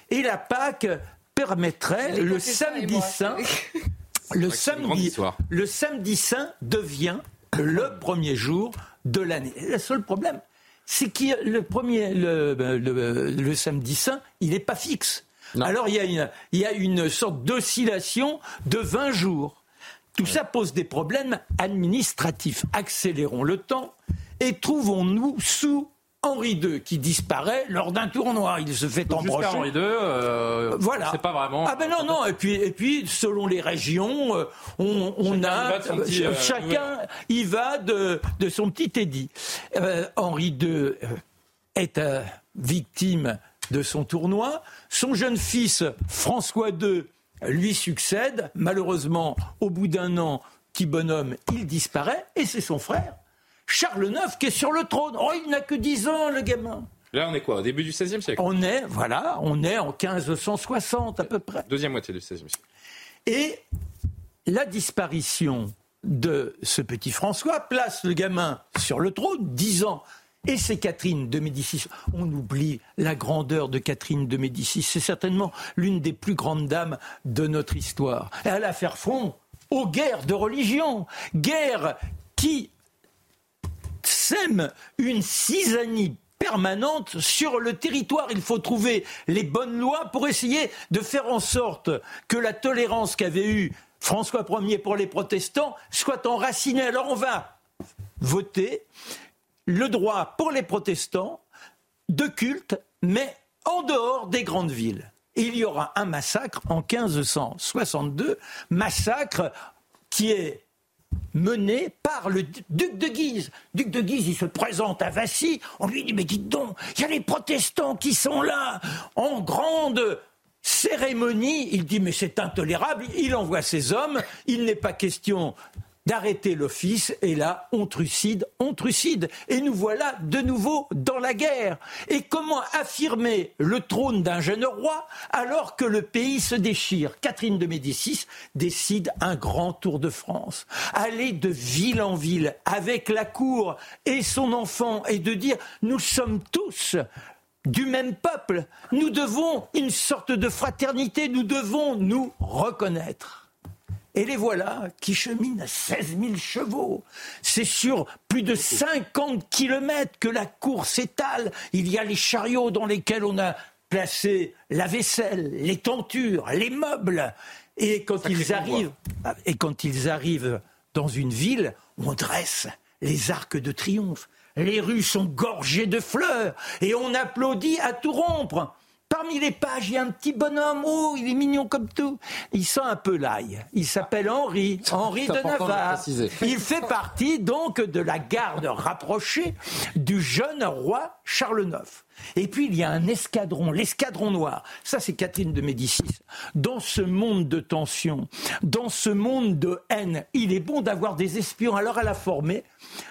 Speaker 3: et la Pâques permettrait le samedi saint le samedi,
Speaker 1: histoire.
Speaker 3: le samedi saint devient le premier jour de l'année. Le seul problème, c'est que le premier, le, le- le samedi saint, il n'est pas fixe.
Speaker 1: Non.
Speaker 3: Alors il y, a une, il y a une sorte d'oscillation de 20 jours. Tout ça pose des problèmes administratifs. Accélérons le temps et trouvons-nous sous Henri II qui disparaît lors d'un tournoi. Il se fait embrocher.
Speaker 1: Henri II, euh,
Speaker 3: Voilà.
Speaker 1: c'est pas vraiment.
Speaker 3: Ah ben non, non. Et puis, et puis selon les régions, euh, on, on
Speaker 1: Chacun
Speaker 3: a
Speaker 1: y va de son petit, euh,
Speaker 3: chacun y va de, de son petit édit. Henri II est victime de son tournoi. Son jeune fils François II lui succède. Malheureusement, au bout d'un an, petit bonhomme, il disparaît. Et c'est son frère Charles IX qui est sur le trône. Oh, il n'a que 10 ans, le gamin.
Speaker 1: Là, on est quoi Au début du XVIe siècle?
Speaker 3: On est, voilà, on est en 1560 à peu près.
Speaker 1: Deuxième moitié du XVIe siècle.
Speaker 3: Et la disparition de ce petit François place le gamin sur le trône, 10 ans. Et c'est Catherine de Médicis. On oublie la grandeur de Catherine de Médicis. C'est certainement l'une des plus grandes dames de notre histoire. Elle a faire front aux guerres de religion. Guerres qui sème une cisanie permanente sur le territoire. Il faut trouver les bonnes lois pour essayer de faire en sorte que la tolérance qu'avait eue François Ier pour les protestants soit enracinée. Alors on va voter le droit pour les protestants de culte, mais en dehors des grandes villes. Il y aura un massacre en 1562, massacre qui est mené par le duc de Guise. Duc de Guise, il se présente à Vassy, on lui dit, mais dites donc, il y a les protestants qui sont là, en grande cérémonie. Il dit, mais c'est intolérable, il envoie ses hommes, il n'est pas question d'arrêter l'office, et là, on trucide, on trucide. Et nous voilà de nouveau dans la guerre. Et comment affirmer le trône d'un jeune roi alors que le pays se déchire? Catherine de Médicis décide un grand tour de France. Aller de ville en ville avec la cour et son enfant et de dire, nous sommes tous du même peuple, nous devons une sorte de fraternité, nous devons nous reconnaître. Et les voilà qui cheminent à 16 000 chevaux. C'est sur plus de 50 kilomètres que la course s'étale. Il y a les chariots dans lesquels on a placé la vaisselle, les tentures, les meubles. Et quand ils arrivent, et quand ils arrivent dans une ville, on dresse les arcs de triomphe. Les rues sont gorgées de fleurs et on applaudit à tout rompre. Parmi les pages, il y a un petit bonhomme. Oh, il est mignon comme tout. Il sent un peu l'ail. Il s'appelle Henri, Henri de Navarre. il fait partie donc de la garde rapprochée du jeune roi Charles IX. Et puis il y a un escadron, l'escadron noir. Ça, c'est Catherine de Médicis. Dans ce monde de tension, dans ce monde de haine, il est bon d'avoir des espions. Alors elle a formé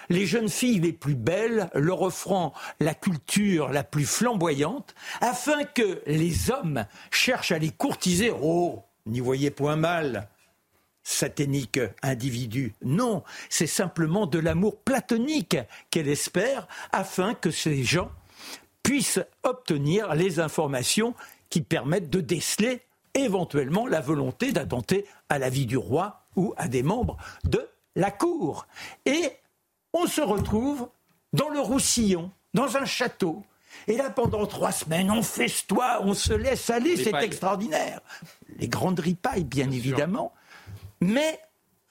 Speaker 3: les jeunes filles les plus belles, leur offrant la culture la plus flamboyante, afin que les hommes cherchent à les courtiser. Oh, n'y voyez point mal saténique individu. Non, c'est simplement de l'amour platonique qu'elle espère afin que ces gens puissent obtenir les informations qui permettent de déceler éventuellement la volonté d'attenter à la vie du roi ou à des membres de la cour. Et on se retrouve dans le Roussillon, dans un château. Et là, pendant trois semaines, on festoie, on se laisse aller, c'est extraordinaire. Les grandes ripailles, bien évidemment. Mais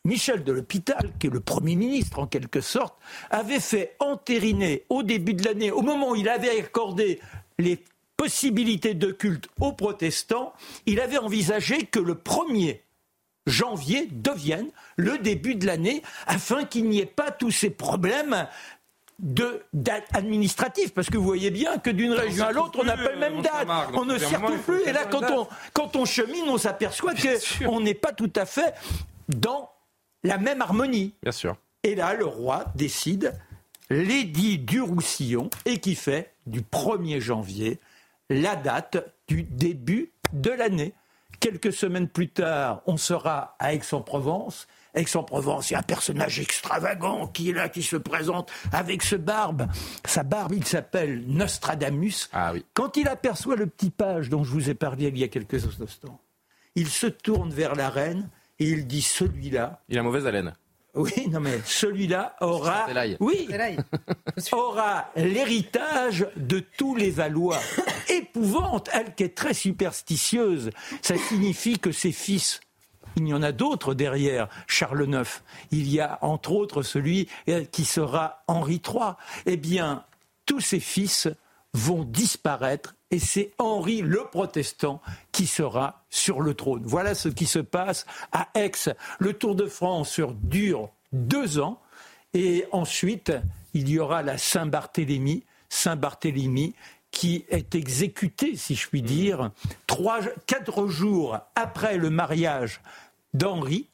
Speaker 3: Michel de l'Hôpital, qui est le Premier ministre en quelque sorte, avait fait entériner au début de l'année, au moment où il avait accordé les possibilités de culte aux protestants, il avait envisagé que le 1er janvier devienne le début de l'année afin qu'il n'y ait pas tous ces problèmes de parce que vous voyez bien que d'une région à l'autre on n'a pas la même date. on ne s'y retrouve plus et là quand on, quand on chemine on s'aperçoit qu'on n'est pas tout à fait dans la même harmonie.
Speaker 1: Bien sûr.
Speaker 3: Et là, le roi décide l'édit du Roussillon et qui fait du 1er janvier la date du début de l'année. Quelques semaines plus tard, on sera à Aix-en-Provence. Aix-en-Provence, il y a un personnage extravagant qui est là, qui se présente avec ce barbe. Sa barbe, il s'appelle Nostradamus.
Speaker 1: Ah oui.
Speaker 3: Quand il aperçoit le petit page dont je vous ai parlé il y a quelques instants, il se tourne vers la reine et il dit celui-là.
Speaker 1: Il a mauvaise haleine.
Speaker 3: Oui, non mais celui-là aura, oui, aura l'héritage de tous les Valois. Épouvante, elle qui est très superstitieuse. Ça signifie que ses fils il y en a d'autres derrière Charles IX. Il y a entre autres celui euh, qui sera Henri III. Eh bien, tous ses fils vont disparaître et c'est Henri le Protestant qui sera sur le trône. Voilà ce qui se passe à Aix. Le Tour de France dure deux ans et ensuite il y aura la Saint-Barthélemy, Saint-Barthélemy qui est exécuté, si je puis dire, quatre jours après le mariage d'Henri,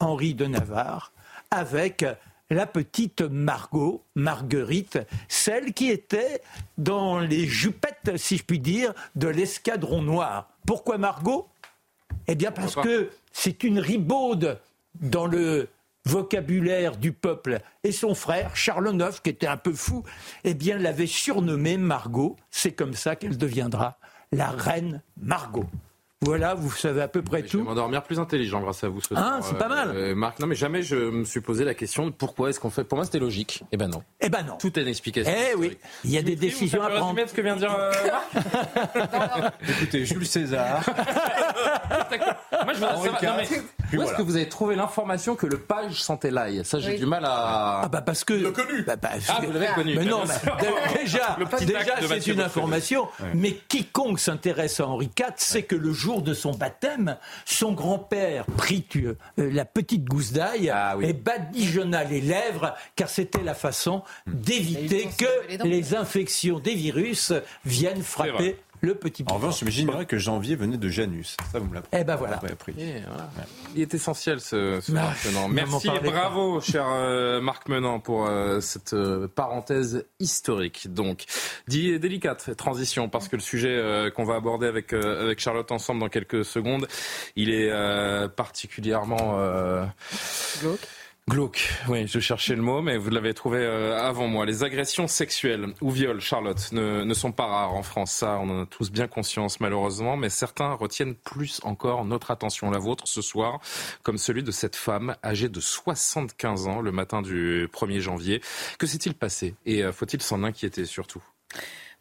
Speaker 3: Henri de Navarre, avec la petite Margot, Marguerite, celle qui était dans les jupettes, si je puis dire, de l'escadron noir. Pourquoi Margot? Eh bien parce que c'est une ribaude dans le vocabulaire du peuple. Et son frère, Charles IX, qui était un peu fou, eh bien l'avait surnommée Margot. C'est comme ça qu'elle deviendra la reine Margot. Voilà, vous savez à peu près
Speaker 1: Je vais
Speaker 3: tout.
Speaker 1: m'endormir plus intelligent grâce à vous ce
Speaker 3: Ah,
Speaker 1: soir.
Speaker 3: c'est pas mal.
Speaker 1: euh, Marc, non mais jamais je me suis posé la question de pourquoi est-ce qu'on fait. Pour moi c'était logique. Eh ben non.
Speaker 3: Eh ben non.
Speaker 1: Tout est une explication.
Speaker 3: Eh oui, il y a des décisions à prendre.
Speaker 1: de ce que vient de dire euh, Marc
Speaker 4: Écoutez, Jules César.
Speaker 1: Moi je voudrais savoir. non, mais est-ce que vous avez trouvé l'information que le page sentait l'ail Ça j'ai
Speaker 6: Oui.
Speaker 1: du mal à.
Speaker 3: Ah bah parce que. Bah, bah,
Speaker 1: Ah, vous l'avez connu.
Speaker 3: Mais non, déjà,
Speaker 1: Le
Speaker 3: déjà c'est une information. Mais quiconque s'intéresse à Henri IV sait que le jour de son baptême, son grand-père prit euh, la petite gousse d'ail
Speaker 4: Ah oui.
Speaker 3: et badigeonna les lèvres, car c'était la façon d'éviter
Speaker 6: laver les
Speaker 3: que les infections des virus viennent frapper le petit
Speaker 4: En revanche, j'imagine que janvier venait de Janus. Ça, vous me
Speaker 3: Eh ben voilà.
Speaker 4: appris.
Speaker 1: Et voilà. Il est essentiel ce, ce Merci et
Speaker 3: parlez pas.
Speaker 1: bravo, cher euh, Marc Menant, pour euh, cette euh, parenthèse historique. Donc, dit délicate transition parce que le sujet euh, qu'on va aborder avec euh, avec Charlotte ensemble dans quelques secondes, il est euh, particulièrement euh,
Speaker 6: Glauque.
Speaker 1: Glauque, oui, je cherchais le mot, mais vous l'avez trouvé euh, avant moi. Les agressions sexuelles ou viols, Charlotte, ne, ne sont pas rares en France. Ça, on en a tous bien conscience, malheureusement, mais certains retiennent plus encore notre attention, la vôtre, ce soir, comme celui de cette femme âgée de 75 ans le matin du 1er janvier. Que s'est-il passé? Et euh, faut-il s'en inquiéter surtout?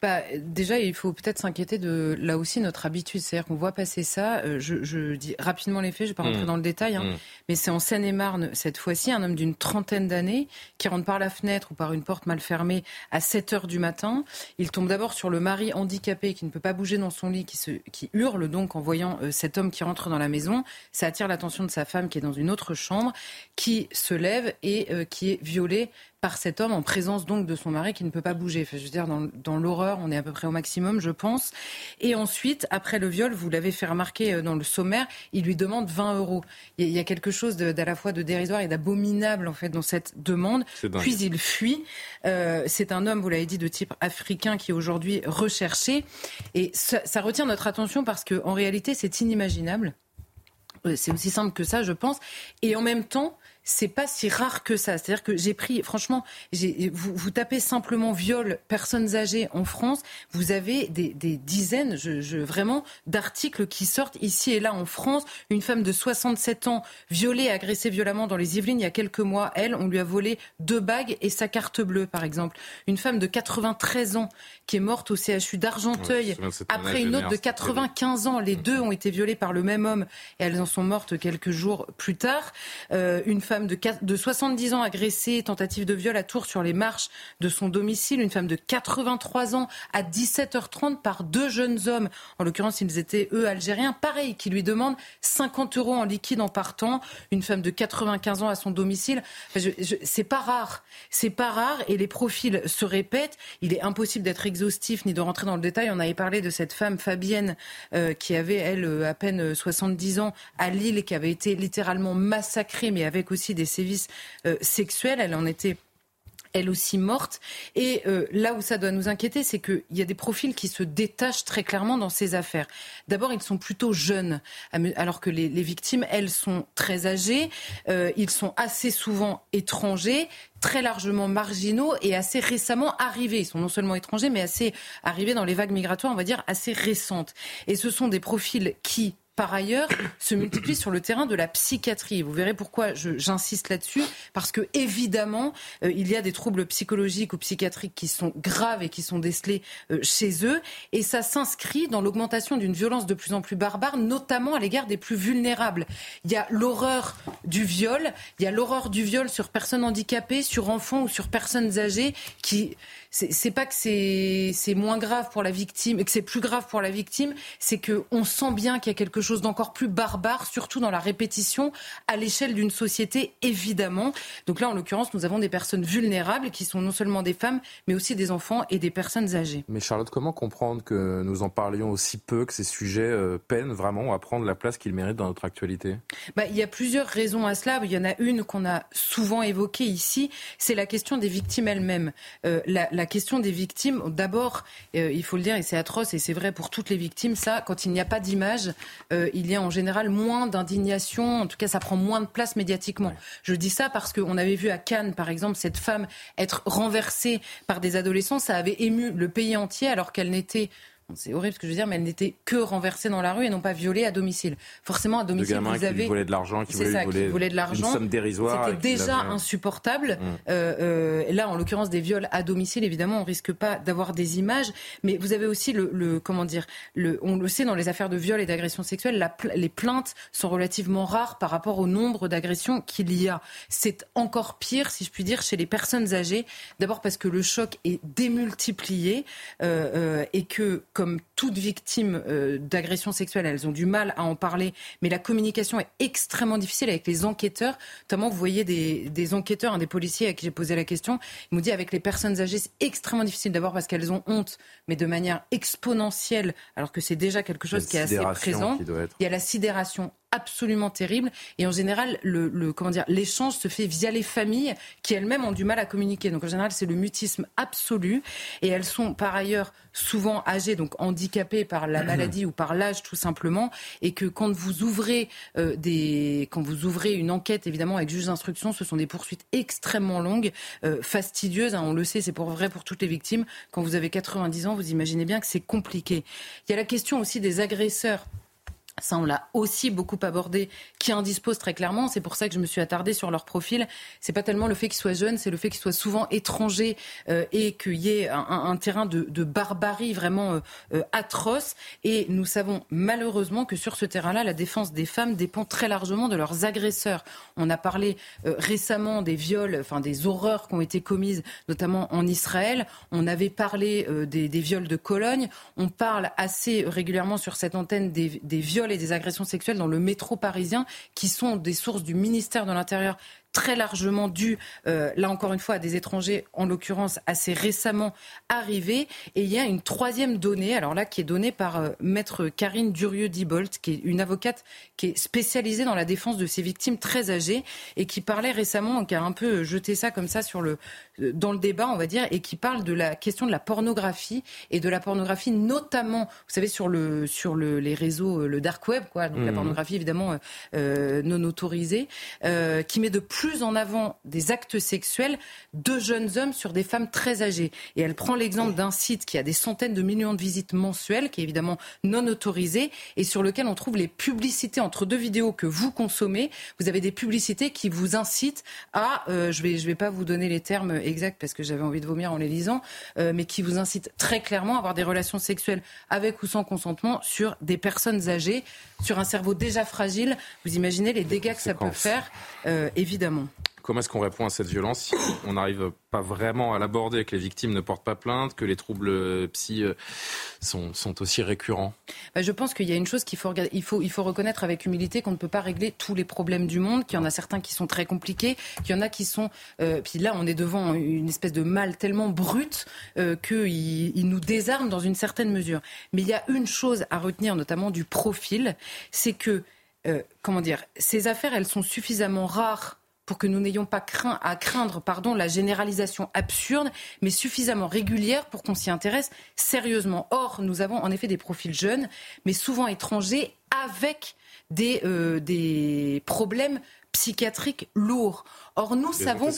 Speaker 6: Bah, déjà, il faut peut-être s'inquiéter de là aussi notre habitude. C'est-à-dire qu'on voit passer ça. euh, je, je dis rapidement les faits, je ne vais pas rentrer
Speaker 1: Mmh.
Speaker 6: dans le détail, hein,
Speaker 1: Mmh.
Speaker 6: mais c'est en Seine-et-Marne cette fois-ci, un homme d'une trentaine d'années qui rentre par la fenêtre ou par une porte mal fermée à 7 heures du matin. Il tombe d'abord sur le mari handicapé qui ne peut pas bouger dans son lit, qui, se, qui hurle donc en voyant euh, cet homme qui rentre dans la maison. Ça attire l'attention de sa femme qui est dans une autre chambre, qui se lève et euh, qui est violée par cet homme en présence donc de son mari qui ne peut pas bouger. Enfin, je veux dire, dans, dans l'horreur, on est à peu près au maximum, je pense. Et ensuite, après le viol, vous l'avez fait remarquer euh, dans le sommaire, il lui demande 20 euros. Il y a- quelque chose d'à la fois de dérisoire et d'abominable en fait dans cette demande. Puis il fuit. Euh, c'est un homme, vous l'avez dit, de type africain qui est aujourd'hui recherché. Et ça, ça retient notre attention parce que en réalité, c'est inimaginable. Euh, C'est aussi simple que ça, je pense. Et en même temps, c'est pas si rare que ça. C'est-à-dire que j'ai pris, franchement, vous, vous tapez simplement viol personnes âgées en France, vous avez des, des dizaines, je, je- vraiment, d'articles qui sortent ici et là en France. Une femme de 67 ans violée, agressée violemment dans les Yvelines il y a quelques mois. Elle, on lui a volé deux bagues et sa carte bleue, par exemple. Une femme de 93 ans qui est morte au CHU d'Argenteuil après une autre de
Speaker 1: c'était
Speaker 6: 95 ans. Les deux ont été violées par le même homme et elles en sont mortes quelques jours plus tard. Euh, une femme quat- de 70 ans agressée, tentative de viol à Tours sur les marches de son domicile. Une femme de 83 ans à 17h30 par deux jeunes hommes. En l'occurrence, ils étaient eux algériens. Pareil, qui lui demandent 50 euros en liquide en partant. Une femme de 95 ans à son domicile. Enfin, c'est pas rare. C'est pas rare et les profils se répètent. Il est impossible d'être exhaustif ni de rentrer dans le détail. On avait parlé de cette femme Fabienne euh, qui avait elle euh, à peine euh, 70 ans à Lille qui avait été littéralement massacrée, mais avec aussi des sévices euh, sexuels. Elle en était elle aussi morte. Et euh, là où ça doit nous inquiéter, c'est qu'il y a des profils qui se détachent très clairement dans ces affaires. D'abord, ils sont plutôt jeunes, alors que les, les victimes, elles, sont très âgées. Euh, ils sont assez souvent étrangers très largement marginaux et assez récemment arrivés. Ils sont non seulement étrangers, mais assez arrivés dans les vagues migratoires, on va dire, assez récentes. Et ce sont des profils qui, par ailleurs, se multiplient sur le terrain de la psychiatrie. Vous verrez pourquoi j'insiste là-dessus, parce que évidemment, euh, il y a des troubles psychologiques ou psychiatriques qui sont graves et qui sont décelés euh, chez eux, et ça s'inscrit dans l'augmentation d'une violence de plus en plus barbare, notamment à l'égard des plus vulnérables. Il y a l'horreur du viol, il y a l'horreur du viol sur personnes handicapées, sur enfants ou sur personnes âgées, qui c'est pas que c'est moins grave pour la victime et que c'est plus grave pour la victime, c'est que on sent bien qu'il y a quelque chose d'encore plus barbare, surtout dans la répétition à l'échelle d'une société, évidemment. Donc là, en l'occurrence, nous avons des personnes vulnérables qui sont non seulement des femmes, mais aussi des enfants et des personnes âgées.
Speaker 1: Mais Charlotte, comment comprendre que nous en parlions aussi peu, que ces sujets euh, peinent vraiment à prendre la place qu'ils méritent dans notre actualité?
Speaker 6: Bah, il y a plusieurs raisons à cela. Il y en a une qu'on a souvent évoquée ici, c'est la question des victimes elles-mêmes. Euh, la, la question des victimes, d'abord, euh, il faut le dire, et c'est atroce, et c'est vrai pour toutes les victimes, ça, quand il n'y a pas d'image, euh, il y a en général moins d'indignation, en tout cas ça prend moins de place médiatiquement. Je dis ça parce qu'on avait vu à Cannes, par exemple, cette femme être renversée par des adolescents, ça avait ému le pays entier alors qu'elle n'était c'est horrible ce que je veux dire, mais elles n'étaient que renversées dans la rue et non pas violées à domicile. Forcément, à domicile,
Speaker 1: gamins
Speaker 6: vous
Speaker 1: qui
Speaker 6: avez.
Speaker 1: volaient de l'argent, qui
Speaker 6: C'est
Speaker 1: voulaient,
Speaker 6: ça, qui volaient de l'argent.
Speaker 1: Une somme dérisoire.
Speaker 6: C'était
Speaker 1: qui
Speaker 6: déjà insupportable.
Speaker 1: Mm.
Speaker 6: Euh, euh, là, en l'occurrence, des viols à domicile, évidemment, on risque pas d'avoir des images. Mais vous avez aussi le, le- comment dire, le, on le sait dans les affaires de viol et d'agression sexuelle, la les plaintes sont relativement rares par rapport au nombre d'agressions qu'il y a. C'est encore pire, si je puis dire, chez les personnes âgées. D'abord parce que le choc est démultiplié euh, et que, comme toute victime euh, d'agression sexuelle, elles ont du mal à en parler, mais la communication est extrêmement difficile avec les enquêteurs. Notamment, vous voyez des, des enquêteurs, hein, des policiers à qui j'ai posé la question, ils m'ont dit avec les personnes âgées, c'est extrêmement difficile d'abord parce qu'elles ont honte, mais de manière exponentielle, alors que c'est déjà quelque chose qui est assez présent.
Speaker 1: qui doit être-
Speaker 6: Il y a la sidération absolument terrible. Et en général le, le- comment dire l'échange se fait via les familles qui elles-mêmes ont du mal à communiquer. Donc en général c'est le mutisme absolu. Et elles sont par ailleurs souvent âgées donc handicapées par la maladie ou par l'âge tout simplement. Et que quand vous ouvrez euh, des quand vous ouvrez une enquête évidemment avec juge d'instruction ce sont des poursuites extrêmement longues euh, fastidieuses hein, on le sait c'est pour vrai pour toutes les victimes. Quand vous avez 90 ans vous imaginez bien que c'est compliqué. Il y a la question aussi des agresseurs ça, on l'a aussi beaucoup abordé, qui indisposent très clairement. C'est pour ça que je me suis attardée sur leur profil. C'est pas tellement le fait qu'ils soient jeunes, c'est le fait qu'ils soient souvent étrangers euh, et qu'il y ait un, terrain de, barbarie vraiment euh, euh, atroce. Et nous savons malheureusement que sur ce terrain-là, la défense des femmes dépend très largement de leurs agresseurs. On a parlé récemment des viols, enfin des horreurs qui ont été commises, notamment en Israël. On avait parlé des, viols de Cologne. On parle assez régulièrement sur cette antenne des viols et des agressions sexuelles dans le métro parisien, qui sont des sources du ministère de l'Intérieur très largement dues, euh, là encore une fois, à des étrangers, en l'occurrence assez récemment arrivés. Et il y a une troisième donnée, alors là, qui est donnée par euh, maître Karine Durieux-Dibolt, qui est une avocate qui est spécialisée dans la défense de ces victimes très âgées et qui parlait récemment, qui a un peu jeté ça comme ça sur le, euh, dans le débat, on va dire, et qui parle de la question de la pornographie et de la pornographie notamment, vous savez, sur, le, sur le, les réseaux, euh, le dark web, quoi, donc la
Speaker 7: Mhm.
Speaker 6: pornographie évidemment euh, euh, non autorisée, euh, qui met de plus en avant des actes sexuels de jeunes hommes sur des femmes très âgées. Et elle prend l'exemple d'un site qui a des centaines de millions de visites mensuelles, qui est évidemment non autorisé, et sur lequel on trouve les publicités entre deux vidéos que vous consommez. Vous avez des publicités qui vous incitent à, euh, je vais, je vais pas vous donner les termes exacts parce que j'avais envie de vomir en les lisant, euh, mais qui vous incitent très clairement à avoir des relations sexuelles avec ou sans consentement sur des personnes âgées, sur un cerveau déjà fragile. Vous imaginez les dégâts que ça peut faire, euh, évidemment.
Speaker 1: Comment est-ce qu'on répond à cette violence si on n'arrive pas vraiment à l'aborder, que les victimes ne portent pas plainte, que les troubles euh, psy euh, sont, sont aussi récurrents?
Speaker 6: Bah, Je pense qu'il y a une chose qu'il faut, regarder- il faut, il faut reconnaître avec humilité qu'on ne peut pas régler tous les problèmes du monde, qu'il y en a certains qui sont très compliqués, qu'il y en a qui sont... euh, puis là, on est devant une espèce de mal tellement brut euh, qu'il il nous désarme dans une certaine mesure. Mais il y a une chose à retenir, notamment du profil, c'est que, euh, comment dire, ces affaires, elles sont suffisamment rares pour que nous n'ayons pas craint, à craindre pardon, la généralisation absurde, mais suffisamment régulière pour qu'on s'y intéresse sérieusement. Or, nous avons en effet des profils jeunes, mais souvent étrangers, avec des, euh, des problèmes psychiatriques lourds. Or, nous
Speaker 1: Des
Speaker 6: savons.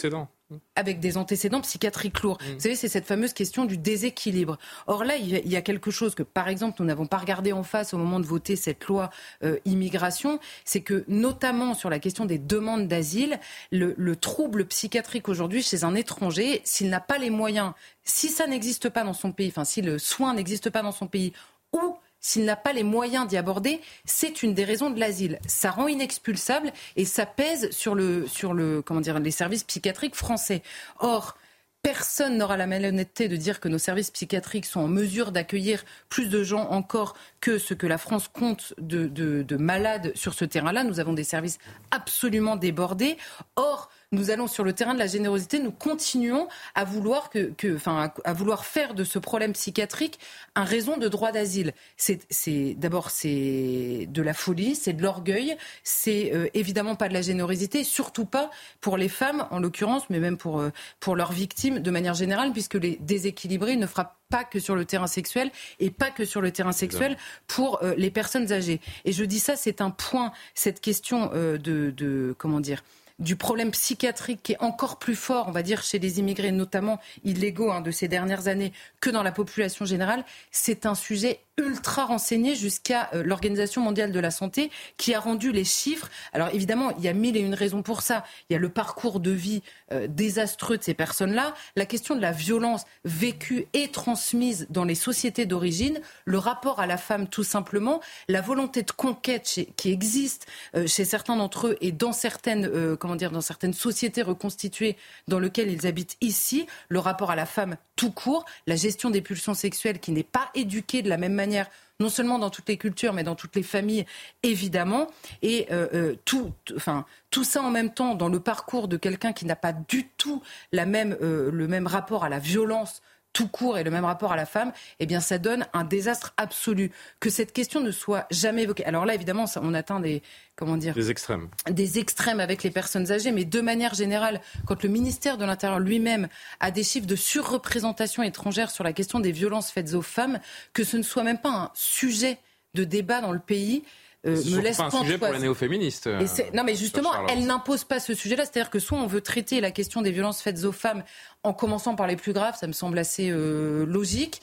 Speaker 6: Avec des antécédents psychiatriques lourds. Vous savez, c'est cette fameuse question du déséquilibre. Or là, il y a- il y a quelque chose que, par exemple, nous n'avons pas regardé en face au moment de voter cette loi euh, immigration, c'est que, notamment sur la question des demandes d'asile, le, le trouble psychiatrique aujourd'hui chez un étranger, s'il n'a pas les moyens, si ça n'existe pas dans son pays, enfin si le soin n'existe pas dans son pays, ou s'il n'a pas les moyens d'y aborder, c'est une des raisons de l'asile. Ça rend inexpulsable et ça pèse sur le, sur le, comment dire, les services psychiatriques français. Or, Personne n'aura la malhonnêteté de dire que nos services psychiatriques sont en mesure d'accueillir plus de gens encore que ce que la France compte de, de- de malades sur ce terrain-là. Nous avons des services absolument débordés. Or, nous allons sur le terrain de la générosité, nous continuons à vouloir, que, que- enfin, à, à vouloir faire de ce problème psychiatrique un raison de droit d'asile. C'est, d'abord c'est de la folie, c'est de l'orgueil, c'est euh, évidemment pas de la générosité, surtout pas pour les femmes en l'occurrence, mais même pour euh, pour leurs victimes de manière générale, puisque les déséquilibrés ne frappent pas que sur le terrain sexuel et pas que sur le terrain sexuel pour euh, les personnes âgées. Et je dis ça, c'est un point, cette question de, de comment dire du problème psychiatrique qui est encore plus fort, on va dire, chez les immigrés, notamment illégaux hein, de ces dernières années, que dans la population générale, c'est un sujet ultra renseigné jusqu'à euh, l'Organisation mondiale de la santé qui a rendu les chiffres. Alors évidemment, il y a mille et une raisons pour ça. Il y a le parcours de vie euh, désastreux de ces personnes-là, la question de la violence vécue et transmise dans les sociétés d'origine, le rapport à la femme tout simplement, la volonté de conquête qui existe euh, chez certains d'entre eux et dans certaines, comment dire, dans certaines sociétés reconstituées dans lesquelles ils habitent ici, le rapport à la femme tout court, la gestion des pulsions sexuelles qui n'est pas éduquée de la même manière non seulement dans toutes les cultures, mais dans toutes les familles, évidemment. Et euh, euh, tout, enfin, ça en même temps dans le parcours de quelqu'un qui n'a pas du tout euh, le même rapport à la violence tout court et le même rapport à la femme, eh bien, ça donne un désastre absolu. Que cette question ne soit jamais évoquée. Alors là, évidemment, on atteint des, comment dire,
Speaker 1: des extrêmes,
Speaker 6: des extrêmes avec les personnes âgées, mais de manière générale, quand le ministère de l'Intérieur lui-même a des chiffres de surreprésentation étrangère sur la question des violences faites aux femmes, que ce ne soit même pas un sujet de débat dans le pays,
Speaker 1: euh, me laisse pas un sujet pour les néo-féministes. Euh,
Speaker 6: non, mais justement, elle n'impose pas ce sujet-là. C'est-à-dire que soit on veut traiter la question des violences faites aux femmes en commençant par les plus graves, ça me semble assez euh, logique.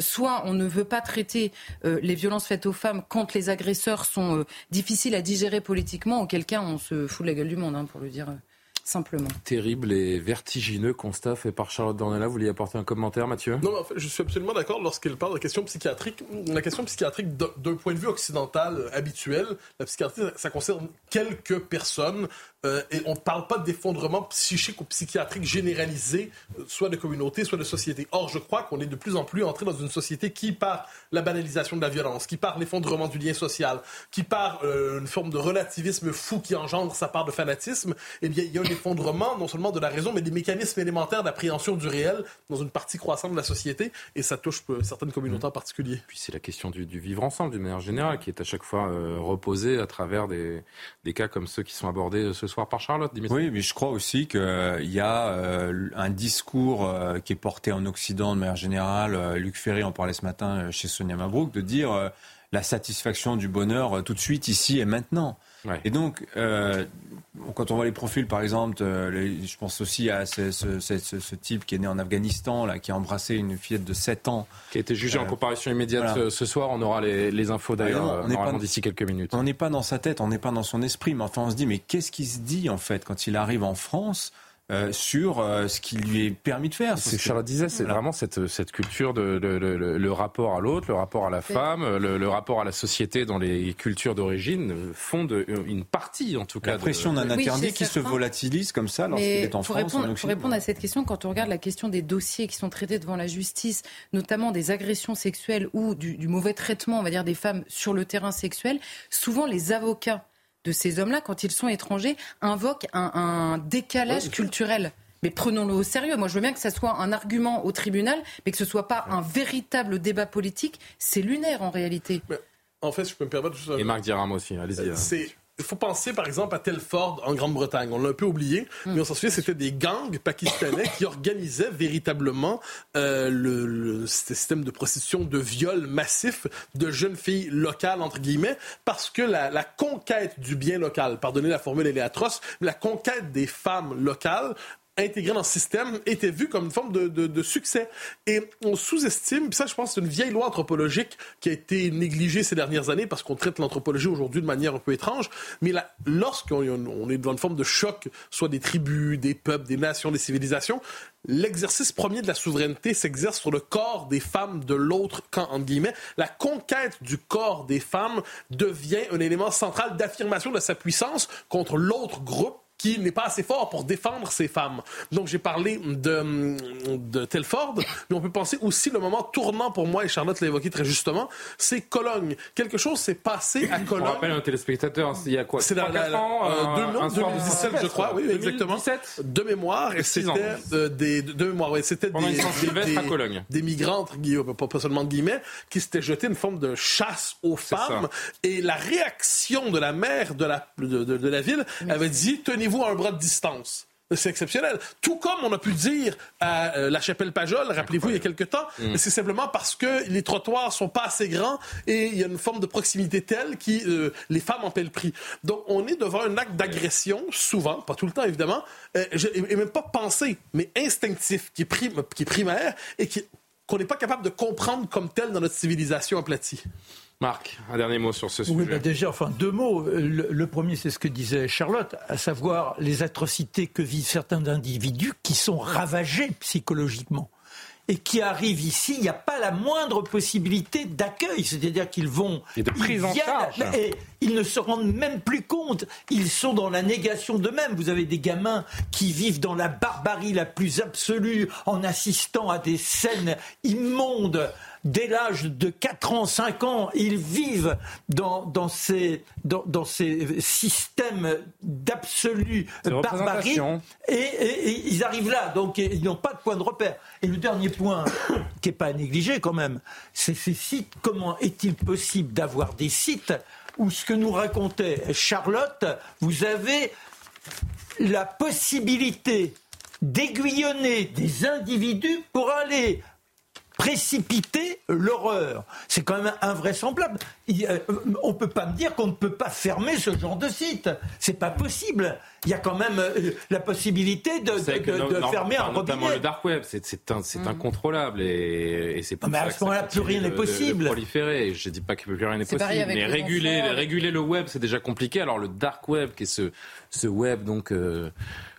Speaker 6: soit on ne veut pas traiter les violences faites aux femmes quand les agresseurs sont difficiles à digérer politiquement, auquel cas on se fout de la gueule du monde, hein, pour le dire simplement.
Speaker 1: Terrible et vertigineux constat fait par Charlotte Dornella. Vous voulez apporter un commentaire, Mathieu?
Speaker 5: Non, en fait, je suis absolument d'accord lorsqu'il parle de la question psychiatrique. La question psychiatrique, d'un point de vue occidental habituel, la psychiatrie, ça concerne quelques personnes euh, et on ne parle pas d'effondrement psychique ou psychiatrique généralisé, euh, soit de communauté, soit de société. Or, je crois qu'on est de plus en plus entré dans une société qui, par la banalisation de la violence, qui par l'effondrement du lien social, qui par euh, une forme de relativisme fou qui engendre sa part de fanatisme, eh bien, il y a un effondrement non seulement de la raison, mais des mécanismes élémentaires d'appréhension du réel dans une partie croissante de la société, et ça touche certaines communautés en particulier.
Speaker 1: Puis c'est la question du, vivre ensemble, d'une manière générale, qui est à chaque fois reposée à travers des, des, cas comme ceux qui sont abordés ce soir par Charlotte.
Speaker 4: Oui, mais je crois aussi qu'il y a euh, un discours euh, qui est porté en Occident de manière générale. Euh, Luc Ferry en parlait ce matin chez Sonia Mabrouk, de dire la satisfaction du bonheur tout de suite, ici et maintenant. Et donc, quand on voit les profils, par exemple, je pense aussi à ce, type qui est né en Afghanistan, là, qui a embrassé une fillette de 7 ans.
Speaker 1: Qui a été jugé en comparution immédiate ce soir. On aura les, infos d'ailleurs d'ici quelques minutes.
Speaker 4: On n'est pas dans sa tête, on n'est pas dans son esprit. Mais enfin, on se dit, mais qu'est-ce qui se dit, en fait, quand il arrive en France euh, sur euh, ce qui lui est permis de faire.
Speaker 1: C'est Charlotte disait, c'est vraiment cette, cette culture de, le rapport à l'autre, le rapport à la femme, le, rapport à la société dans les cultures d'origine font une partie en tout cas.
Speaker 4: La pression d'un interdit qui se volatilise comme ça lorsqu'il est en
Speaker 6: pour
Speaker 4: France.
Speaker 6: Répondre, pour répondre à cette question, quand on regarde la question des dossiers qui sont traités devant la justice, notamment des agressions sexuelles ou du, du mauvais traitement, on va dire, des femmes sur le terrain sexuel, souvent les avocats de ces hommes-là, quand ils sont étrangers, invoquent un, décalage culturel. Mais prenons-le au sérieux. Moi, je veux bien que ça soit un argument au tribunal, mais que ce soit pas un véritable débat politique. C'est lunaire en réalité.
Speaker 5: en fait, je peux me permettre.
Speaker 1: Et Marc Diram aussi. Allez-y. Hein.
Speaker 5: C'est il faut penser par exemple à Telford en Grande-Bretagne. On l'a un peu oublié, mais on s'en souvient, c'était des gangs pakistanais qui organisaient véritablement euh, le, système de prostitution, de viol massif de jeunes filles locales, entre guillemets, parce que la, la conquête du bien local, pardonnez la formule, elle est atroce, mais la conquête des femmes locales intégré dans le système était vu comme une forme de, de, succès. Et on sous-estime, ça je pense c'est une vieille loi anthropologique qui a été négligée ces dernières années parce qu'on traite l'anthropologie aujourd'hui de manière un peu étrange, mais lorsqu'on on est devant une forme de choc, soit des tribus, des peuples, des nations, des civilisations, l'exercice premier de la souveraineté s'exerce sur le corps des femmes de l'autre camp, entre guillemets. La conquête du corps des femmes devient un élément central d'affirmation de sa puissance contre l'autre groupe qui n'est pas assez fort pour défendre ces femmes. Donc j'ai parlé de, de Telford, mais on peut penser aussi le moment tournant pour moi, et Charlotte l'a évoqué très justement, c'est Cologne. Quelque chose s'est passé à Cologne. On
Speaker 1: rappelle un téléspectateur, il y a quoi
Speaker 5: C'est la, la, ans, euh, 2017, je crois, oui, exactement. De mémoire, et c'était euh, des de, mémoire, oui, c'était des,
Speaker 1: des, à Cologne.
Speaker 5: des migrants, pas, pas seulement de guillemets, qui s'étaient jetés une forme de chasse aux femmes, et la réaction de la mère de la de, de la ville avait dit tenez-vous à un bras de distance. c'est exceptionnel. Tout comme on a pu dire à euh, la chapelle Pajol, rappelez-vous, il y a quelque temps,
Speaker 1: Mm.
Speaker 5: c'est simplement parce que les trottoirs sont pas assez grands et il y a une forme de proximité telle qui euh, les femmes en paient le prix. Donc on est devant un acte d'agression, souvent, pas tout le temps évidemment, euh, je- et même pas pensé, mais instinctif, qui est, prim- qui est primaire et qu'on n'est pas capable de comprendre comme tel dans notre civilisation aplatie.
Speaker 1: Marc, un dernier mot sur ce sujet.
Speaker 3: Oui, bah déjà, enfin, deux mots. Le, le premier, c'est ce que disait Charlotte, à savoir les atrocités que vivent certains individus qui sont ravagés psychologiquement et qui arrivent ici, il n'y a pas la moindre possibilité d'accueil. C'est-à-dire qu'ils vont...
Speaker 1: Et de prise
Speaker 3: ils
Speaker 1: en
Speaker 3: viennent,
Speaker 1: charge.
Speaker 3: Et ils ne se rendent même plus compte. Ils sont dans la négation d'eux-mêmes. Vous avez des gamins qui vivent dans la barbarie la plus absolue en assistant à des scènes immondes. Dès l'âge de 4 ans, 5 ans, ils vivent dans, dans, ces, dans, dans ces systèmes d'absolue barbarie. Et, et- et ils arrivent là, donc ils n'ont pas de point de repère. Et le dernier point, qui n'est pas à négliger quand même, c'est ces sites. Comment est-il possible d'avoir des sites où ce que nous racontait Charlotte, vous avez la possibilité d'aiguillonner des individus pour aller précipiter l'horreur. C'est quand même invraisemblable. Il- euh, on ne peut pas me dire qu'on ne peut pas fermer ce genre de site. C'est pas possible. Il y a quand même euh, la possibilité de, fermer un
Speaker 1: enfin, Notamment
Speaker 3: robinet.
Speaker 1: le dark web, c'est c'est incontrôlable et, et c'est pour
Speaker 3: Mais à ce moment-là, plus rien n'est
Speaker 1: de- de
Speaker 3: possible.
Speaker 1: proliférer. Je dis pas que plus rien n'est possible, mais réguler, réguler le web, c'est déjà compliqué. Alors le dark web, qui est ce, ce web donc euh,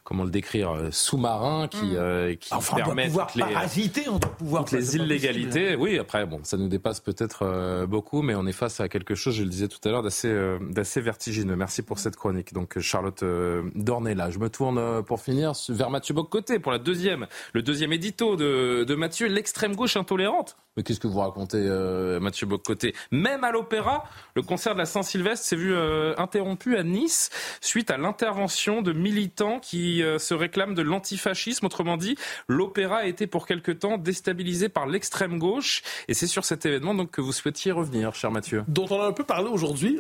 Speaker 1: comment le décrire, euh, sous-marin, qui, euh, qui
Speaker 3: Enfin, on doit
Speaker 1: permet
Speaker 3: pouvoir
Speaker 1: toutes les,
Speaker 3: parasiter, on doit pouvoir...
Speaker 1: toutes les illégalités. Oui, après, bon, ça nous dépasse peut-être euh, beaucoup, mais on est face à quelque chose, je le disais tout à l'heure, d'assez euh, d'assez vertigineux. Merci pour cette chronique. Donc, Charlotte euh, Dornella. Je me tourne euh, pour finir vers Mathieu Boccoté pour la deuxième, le deuxième édito de, de Mathieu, l'extrême gauche intolérante. Mais qu'est-ce que vous racontez, euh, Mathieu Boccoté? Même à l'opéra, le concert de la Saint-Sylvestre s'est vu euh, interrompu à Nice suite à l'intervention de militants qui euh, se réclament de l'antifascisme. Autrement dit, l'opéra a été pour quelque temps déstabilisé par l'extrême gauche. Et c'est sur cet événement donc que vous souhaitiez revenir, cher Mathieu.
Speaker 5: dont on a un peu parlé aujourd'hui,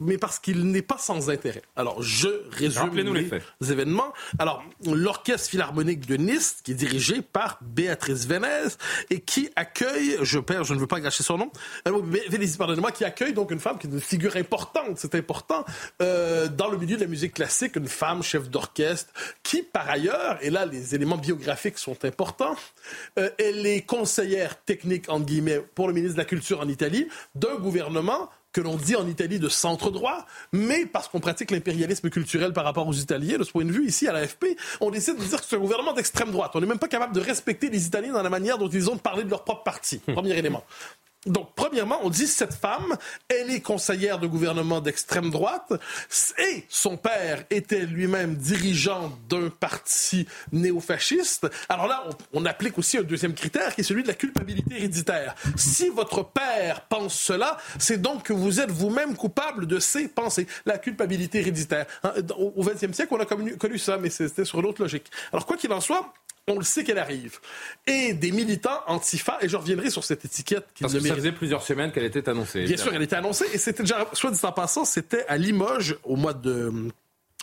Speaker 5: mais parce qu'il n'est pas sans intérêt. Alors, je résume
Speaker 1: les
Speaker 5: les,
Speaker 1: faits.
Speaker 5: événements. Alors, l'Orchestre Philharmonique de Nice, qui est dirigé par Béatrice Vénez et qui accueille, je perds, je ne veux pas gâcher son nom, euh, oui, Vénézie, pardonnez-moi, qui accueille donc une femme qui est une figure importante, c'est important, euh, dans le milieu de la musique classique, une femme chef d'orchestre, qui par ailleurs, et là les éléments biographiques sont importants, euh, elle est conseillère technique, entre guillemets, pour le ministre de la Culture en Italie, d'un gouvernement que l'on dit en Italie de centre droit, mais parce qu'on pratique l'impérialisme culturel par rapport aux Italiens, de ce point de vue, ici à l'AFP, on décide de dire que c'est un gouvernement d'extrême droite. On n'est même pas capable de respecter les Italiens dans la manière dont ils ont de parler de leur propre parti. Premier élément. Donc, premièrement, on dit cette femme, elle est conseillère de gouvernement d'extrême droite et son père était lui-même dirigeant d'un parti néofasciste. Alors là, on, applique aussi un deuxième critère qui est celui de la culpabilité héréditaire. Si votre père pense cela, c'est donc que vous êtes vous-même coupable de ses pensées. La culpabilité héréditaire. Hein, Au au XXe siècle, on a connu, connu ça, mais c'était sur l'autre logique. Alors, quoi qu'il en soit, on le sait qu'elle arrive. Et des militants antifa, et je reviendrai sur cette étiquette qui
Speaker 1: Parce que ça faisait plusieurs semaines qu'elle était annoncée.
Speaker 5: Bien sûr, elle était annoncée et c'était déjà, soit dit en passant, c'était à Limoges au mois de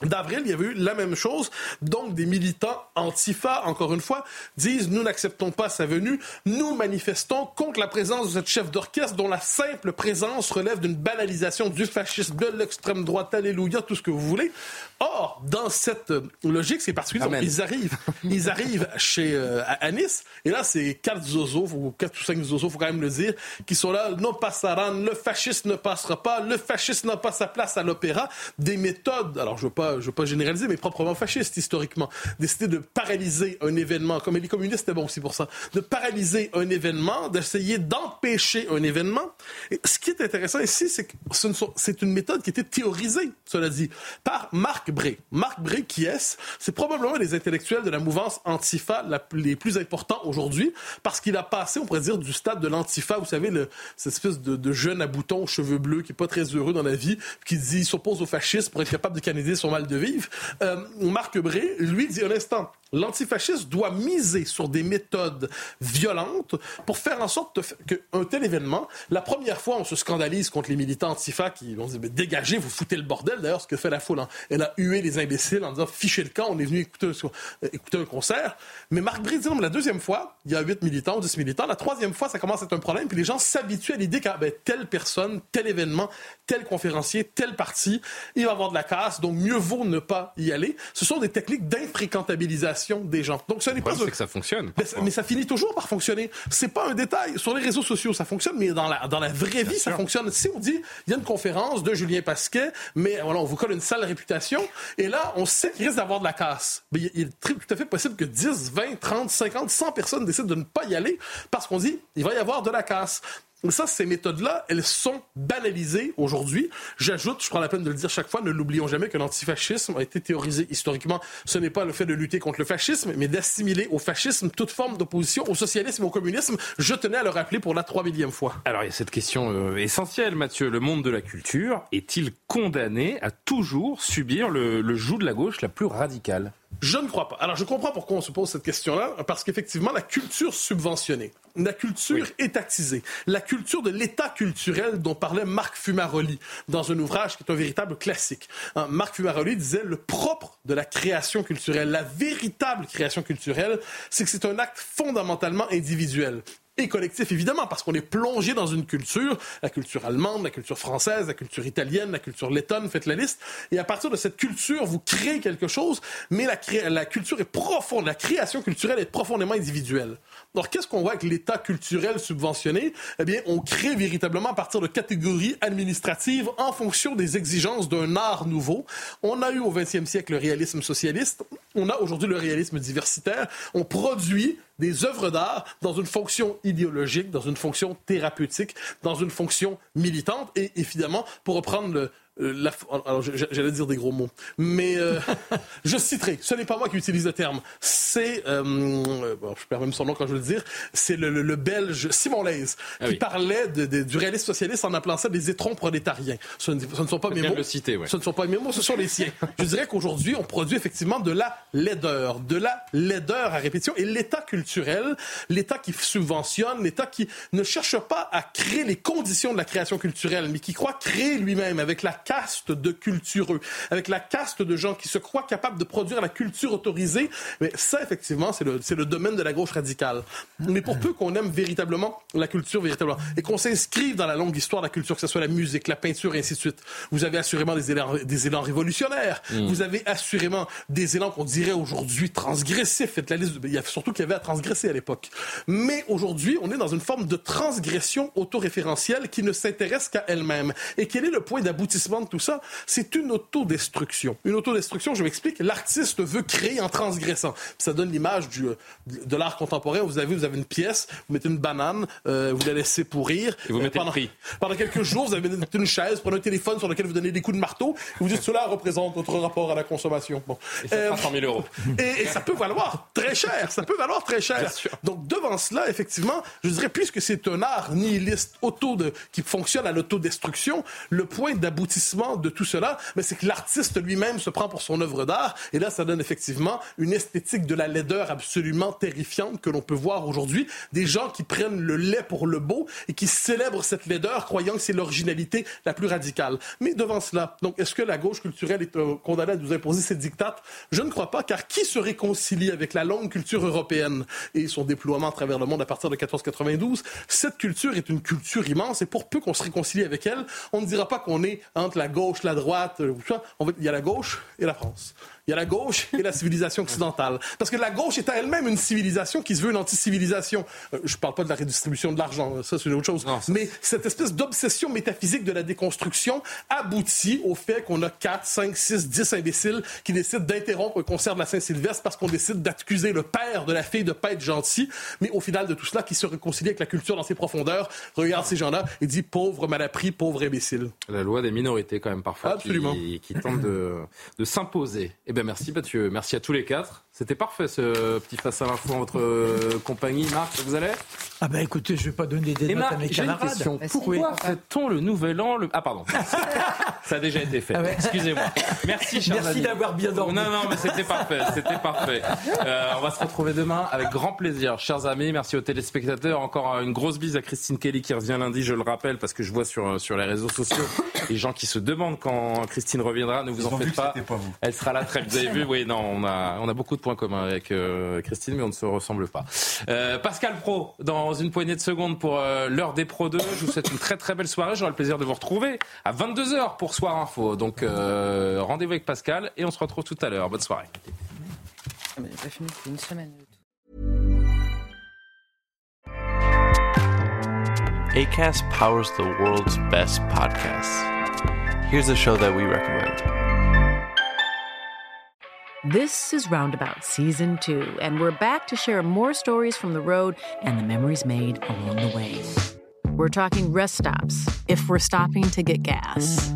Speaker 5: d'avril, il y avait eu la même chose. Donc, des militants antifa, encore une fois, disent nous n'acceptons pas sa venue, nous manifestons contre la présence de cette chef d'orchestre dont la simple présence relève d'une banalisation du fascisme, de l'extrême droite, alléluia, tout ce que vous voulez. Or, dans cette euh, logique, c'est particulier. Donc, ils arrivent, ils arrivent chez euh, à, Nice, et là, c'est quatre zozos, ou quatre ou cinq zozos, faut quand même le dire, qui sont là, non passaran, le fascisme ne passera pas, le fascisme n'a pas sa place à l'opéra. Des méthodes, alors je veux pas, je veux pas généraliser, mais proprement fascistes historiquement, décider de paralyser un événement, comme les communistes étaient bons aussi pour ça, de paralyser un événement, d'essayer d'empêcher un événement. Et ce qui est intéressant ici, c'est que ne c'est une méthode qui était théorisée, cela dit, par Marc Bré. Marc Bré, qui est-ce? C'est probablement des intellectuels de la mouvance antifa les plus importants aujourd'hui, parce qu'il a passé, on pourrait dire, du stade de l'antifa, vous savez, cette espèce de, jeune à boutons, cheveux bleus, qui est pas très heureux dans la vie, qui dit, s'oppose au fascisme pour être capable de canaliser son mal de vivre. Euh, Marc Bré, lui, dit un instant, L'antifascisme doit miser sur des méthodes violentes pour faire en sorte qu'un tel événement, la première fois, on se scandalise contre les militants antifa qui vont dire mais dégagez, vous foutez le bordel. D'ailleurs, ce que fait la foule, hein. elle a hué les imbéciles en disant fichez le camp, on est venu écouter, euh, un concert. Mais Marc non, la deuxième fois, il y a 8 militants, 10 militants. La troisième fois, ça commence à être un problème. Puis les gens s'habituent à l'idée que ben, telle personne, tel événement, tel conférencier, tel parti, il va avoir de la casse, donc mieux vaut ne pas y aller. Ce sont des techniques d'infréquentabilisation des gens. Donc ce n'est pas.
Speaker 1: C'est que ça fonctionne.
Speaker 5: Mais, ça finit toujours par fonctionner. C'est pas un détail. Sur les réseaux sociaux, ça fonctionne, mais dans la, dans la vraie vie, ça fonctionne. Si on dit, il y a une conférence de Julien Pasquet, mais voilà, on vous colle une sale réputation, et là, on sait qu'il risque d'avoir de la casse. Mais il est tout à fait possible que 10, 20, 30, 50, 100 personnes décident de ne pas y aller parce qu'on dit, il va y avoir de la casse. Ça, ces méthodes-là, elles sont banalisées aujourd'hui. J'ajoute, je prends la peine de le dire chaque fois, ne l'oublions jamais que l'antifascisme a été théorisé historiquement. Ce n'est pas le fait de lutter contre le fascisme, mais d'assimiler au fascisme toute forme d'opposition au socialisme et au communisme. Je tenais à le rappeler pour la trois millième fois.
Speaker 1: Alors il y a cette question euh, essentielle, Mathieu. Le monde de la culture est-il condamné à toujours subir le joug de la gauche la plus radicale?
Speaker 5: Je ne crois pas. Alors, je comprends pourquoi on se pose cette question-là, parce qu'effectivement, la culture subventionnée, la culture étatisée, la culture de l'état culturel dont parlait Marc Fumaroli dans un ouvrage qui est un véritable classique. Hein, Marc Fumaroli disait le propre de la création culturelle, la véritable création culturelle, c'est que c'est un acte fondamentalement individuel et collectif, évidemment, parce qu'on est plongé dans une culture, la culture allemande, la culture française, la culture italienne, la culture lettonne, faites la liste. Et à partir de cette culture, vous créez quelque chose, mais la, la culture est profonde, la création culturelle est profondément individuelle. Alors, qu'est-ce qu'on voit avec l'État culturel subventionné? Eh bien, on crée véritablement à partir de catégories administratives en fonction des exigences d'un art nouveau. On a eu au 20e siècle le réalisme socialiste. On a aujourd'hui le réalisme diversitaire. On produit des œuvres d'art dans une fonction idéologique, dans une fonction thérapeutique, dans une fonction militante. Et évidemment, pour reprendre le, euh, alors j'allais dire des gros mots, mais euh, je citerai, ce n'est pas moi qui utilise le terme, c'est, euh, je perds même son nom quand je veux le dire, c'est le, belge Simon Leys ah qui parlait du réalisme socialiste en appelant ça des étrons prolétariens. Ce ne, sont pas mes mots. Ce ne sont pas mes mots, ce sont les siens. je dirais qu'aujourd'hui, on produit effectivement de la laideur, de la laideur à répétition, et l'État culturel, l'État qui subventionne, l'État qui ne cherche pas à créer les conditions de la création culturelle, mais qui croit créer lui-même avec la caste de cultureux, avec la caste de gens qui se croient capables de produire la culture autorisée. Mais ça, effectivement, c'est le, le domaine de la gauche radicale. Mais pour peu qu'on aime véritablement la culture, véritablement, et qu'on s'inscrive dans la longue histoire de la culture, que ce soit la musique, la peinture et ainsi de suite, vous avez assurément des élans, des élans révolutionnaires. Mm. Vous avez assurément des élans qu'on dirait aujourd'hui transgressifs. Faites la liste. Il y a surtout qu'il y avait à transgresser à l'époque. Mais aujourd'hui, on est dans une forme de transgression autoréférentielle qui ne s'intéresse qu'à elle-même. Et quel est le point d'aboutissement de tout ça, c'est une autodestruction. Une autodestruction, je m'explique, l'artiste veut créer en transgressant. ça donne l'image du, de l'art contemporain. Vous avez, vous avez une pièce, vous mettez une banane, euh, vous la laissez pourrir.
Speaker 1: Et vous mettez
Speaker 5: pendant,
Speaker 1: le prix.
Speaker 5: Pendant quelques jours, vous avez une chaise, prenez un téléphone sur lequel vous donnez des coups de marteau, et vous dites cela représente votre rapport à la consommation.
Speaker 1: Bon. Et ça fera 100 000 euros.
Speaker 5: Et, ça peut valoir très cher. Ça peut valoir très cher. Donc devant cela, effectivement, je dirais, puisque c'est un art nihiliste auto de, qui fonctionne à l'autodestruction, le point d'aboutissement de tout cela, mais c'est que l'artiste lui-même se prend pour son œuvre d'art, et là, ça donne effectivement une esthétique de la laideur absolument terrifiante que l'on peut voir aujourd'hui. Des gens qui prennent le lait pour le beau et qui célèbrent cette laideur, croyant que c'est l'originalité la plus radicale. Mais devant cela, donc, est-ce que la gauche culturelle est euh, condamnée à nous imposer ses dictates? Je ne crois pas, car qui se réconcilie avec la longue culture européenne et son déploiement à travers le monde à partir de 1492 Cette culture est une culture immense, et pour peu qu'on se réconcilie avec elle, on ne dira pas qu'on est entre la gauche, la droite, il y a la gauche et la France. Il y a la gauche et la civilisation occidentale. Parce que la gauche est à elle-même une civilisation qui se veut une anti-civilisation. Euh, je ne parle pas de la redistribution de l'argent, ça c'est autre chose. Mais cette espèce d'obsession métaphysique de la déconstruction aboutit au fait qu'on a 4, 5, 6, 10 imbéciles qui décident d'interrompre un concert de la Saint-Sylvestre parce qu'on décide d'accuser le père de la fille de pas être gentil. Mais au final de tout cela, qui se réconcilie avec la culture dans ses profondeurs, regarde ces gens-là et dit pauvre malappris, pauvre imbécile.
Speaker 1: La loi des minorités quand même parfois
Speaker 5: Absolument.
Speaker 1: Qui, qui tente de, de s'imposer. Eh bien, merci Mathieu. Merci à tous les quatre. C'était parfait ce petit face à l'info en votre euh, compagnie. Marc, vous allez?
Speaker 3: Ah ben écoutez, je vais pas donner des notes à mes camarades.
Speaker 1: Question. Pourquoi fait-on le nouvel an le... Ah pardon. Ça a déjà été fait.
Speaker 3: Ah ouais.
Speaker 1: Excusez-moi. Merci, cher
Speaker 3: Merci d'avoir bien dormi.
Speaker 1: Non, non, mais c'était parfait. C'était parfait. Euh, on va se retrouver demain avec grand plaisir, chers amis. Merci aux téléspectateurs. Encore une grosse bise à Christine Kelly qui revient lundi, je le rappelle, parce que je vois sur, sur les réseaux sociaux les gens qui se demandent quand Christine reviendra. Ne vous
Speaker 4: Ils
Speaker 1: en faites pas.
Speaker 4: c'était pas vous.
Speaker 1: Elle sera là très Vous avez vu, oui, non, on a, on a beaucoup de points communs avec euh, Christine, mais on ne se ressemble pas. Euh, Pascal Pro, dans une poignée de secondes pour euh, l'heure des Pro 2. Je vous souhaite une très très belle soirée. J'aurai le plaisir de vous retrouver à 22h pour Soir Info. Donc euh, rendez-vous avec Pascal et on se retrouve tout à l'heure. Bonne soirée.
Speaker 6: Mais j'ai pas fini depuis une semaine.
Speaker 8: ACAST powers the world's best podcasts. Here's a show that we recommend.
Speaker 7: This is Roundabout Season 2, and we're back to share more stories from the road and the memories made along the way. We're talking rest stops, if we're stopping to get gas.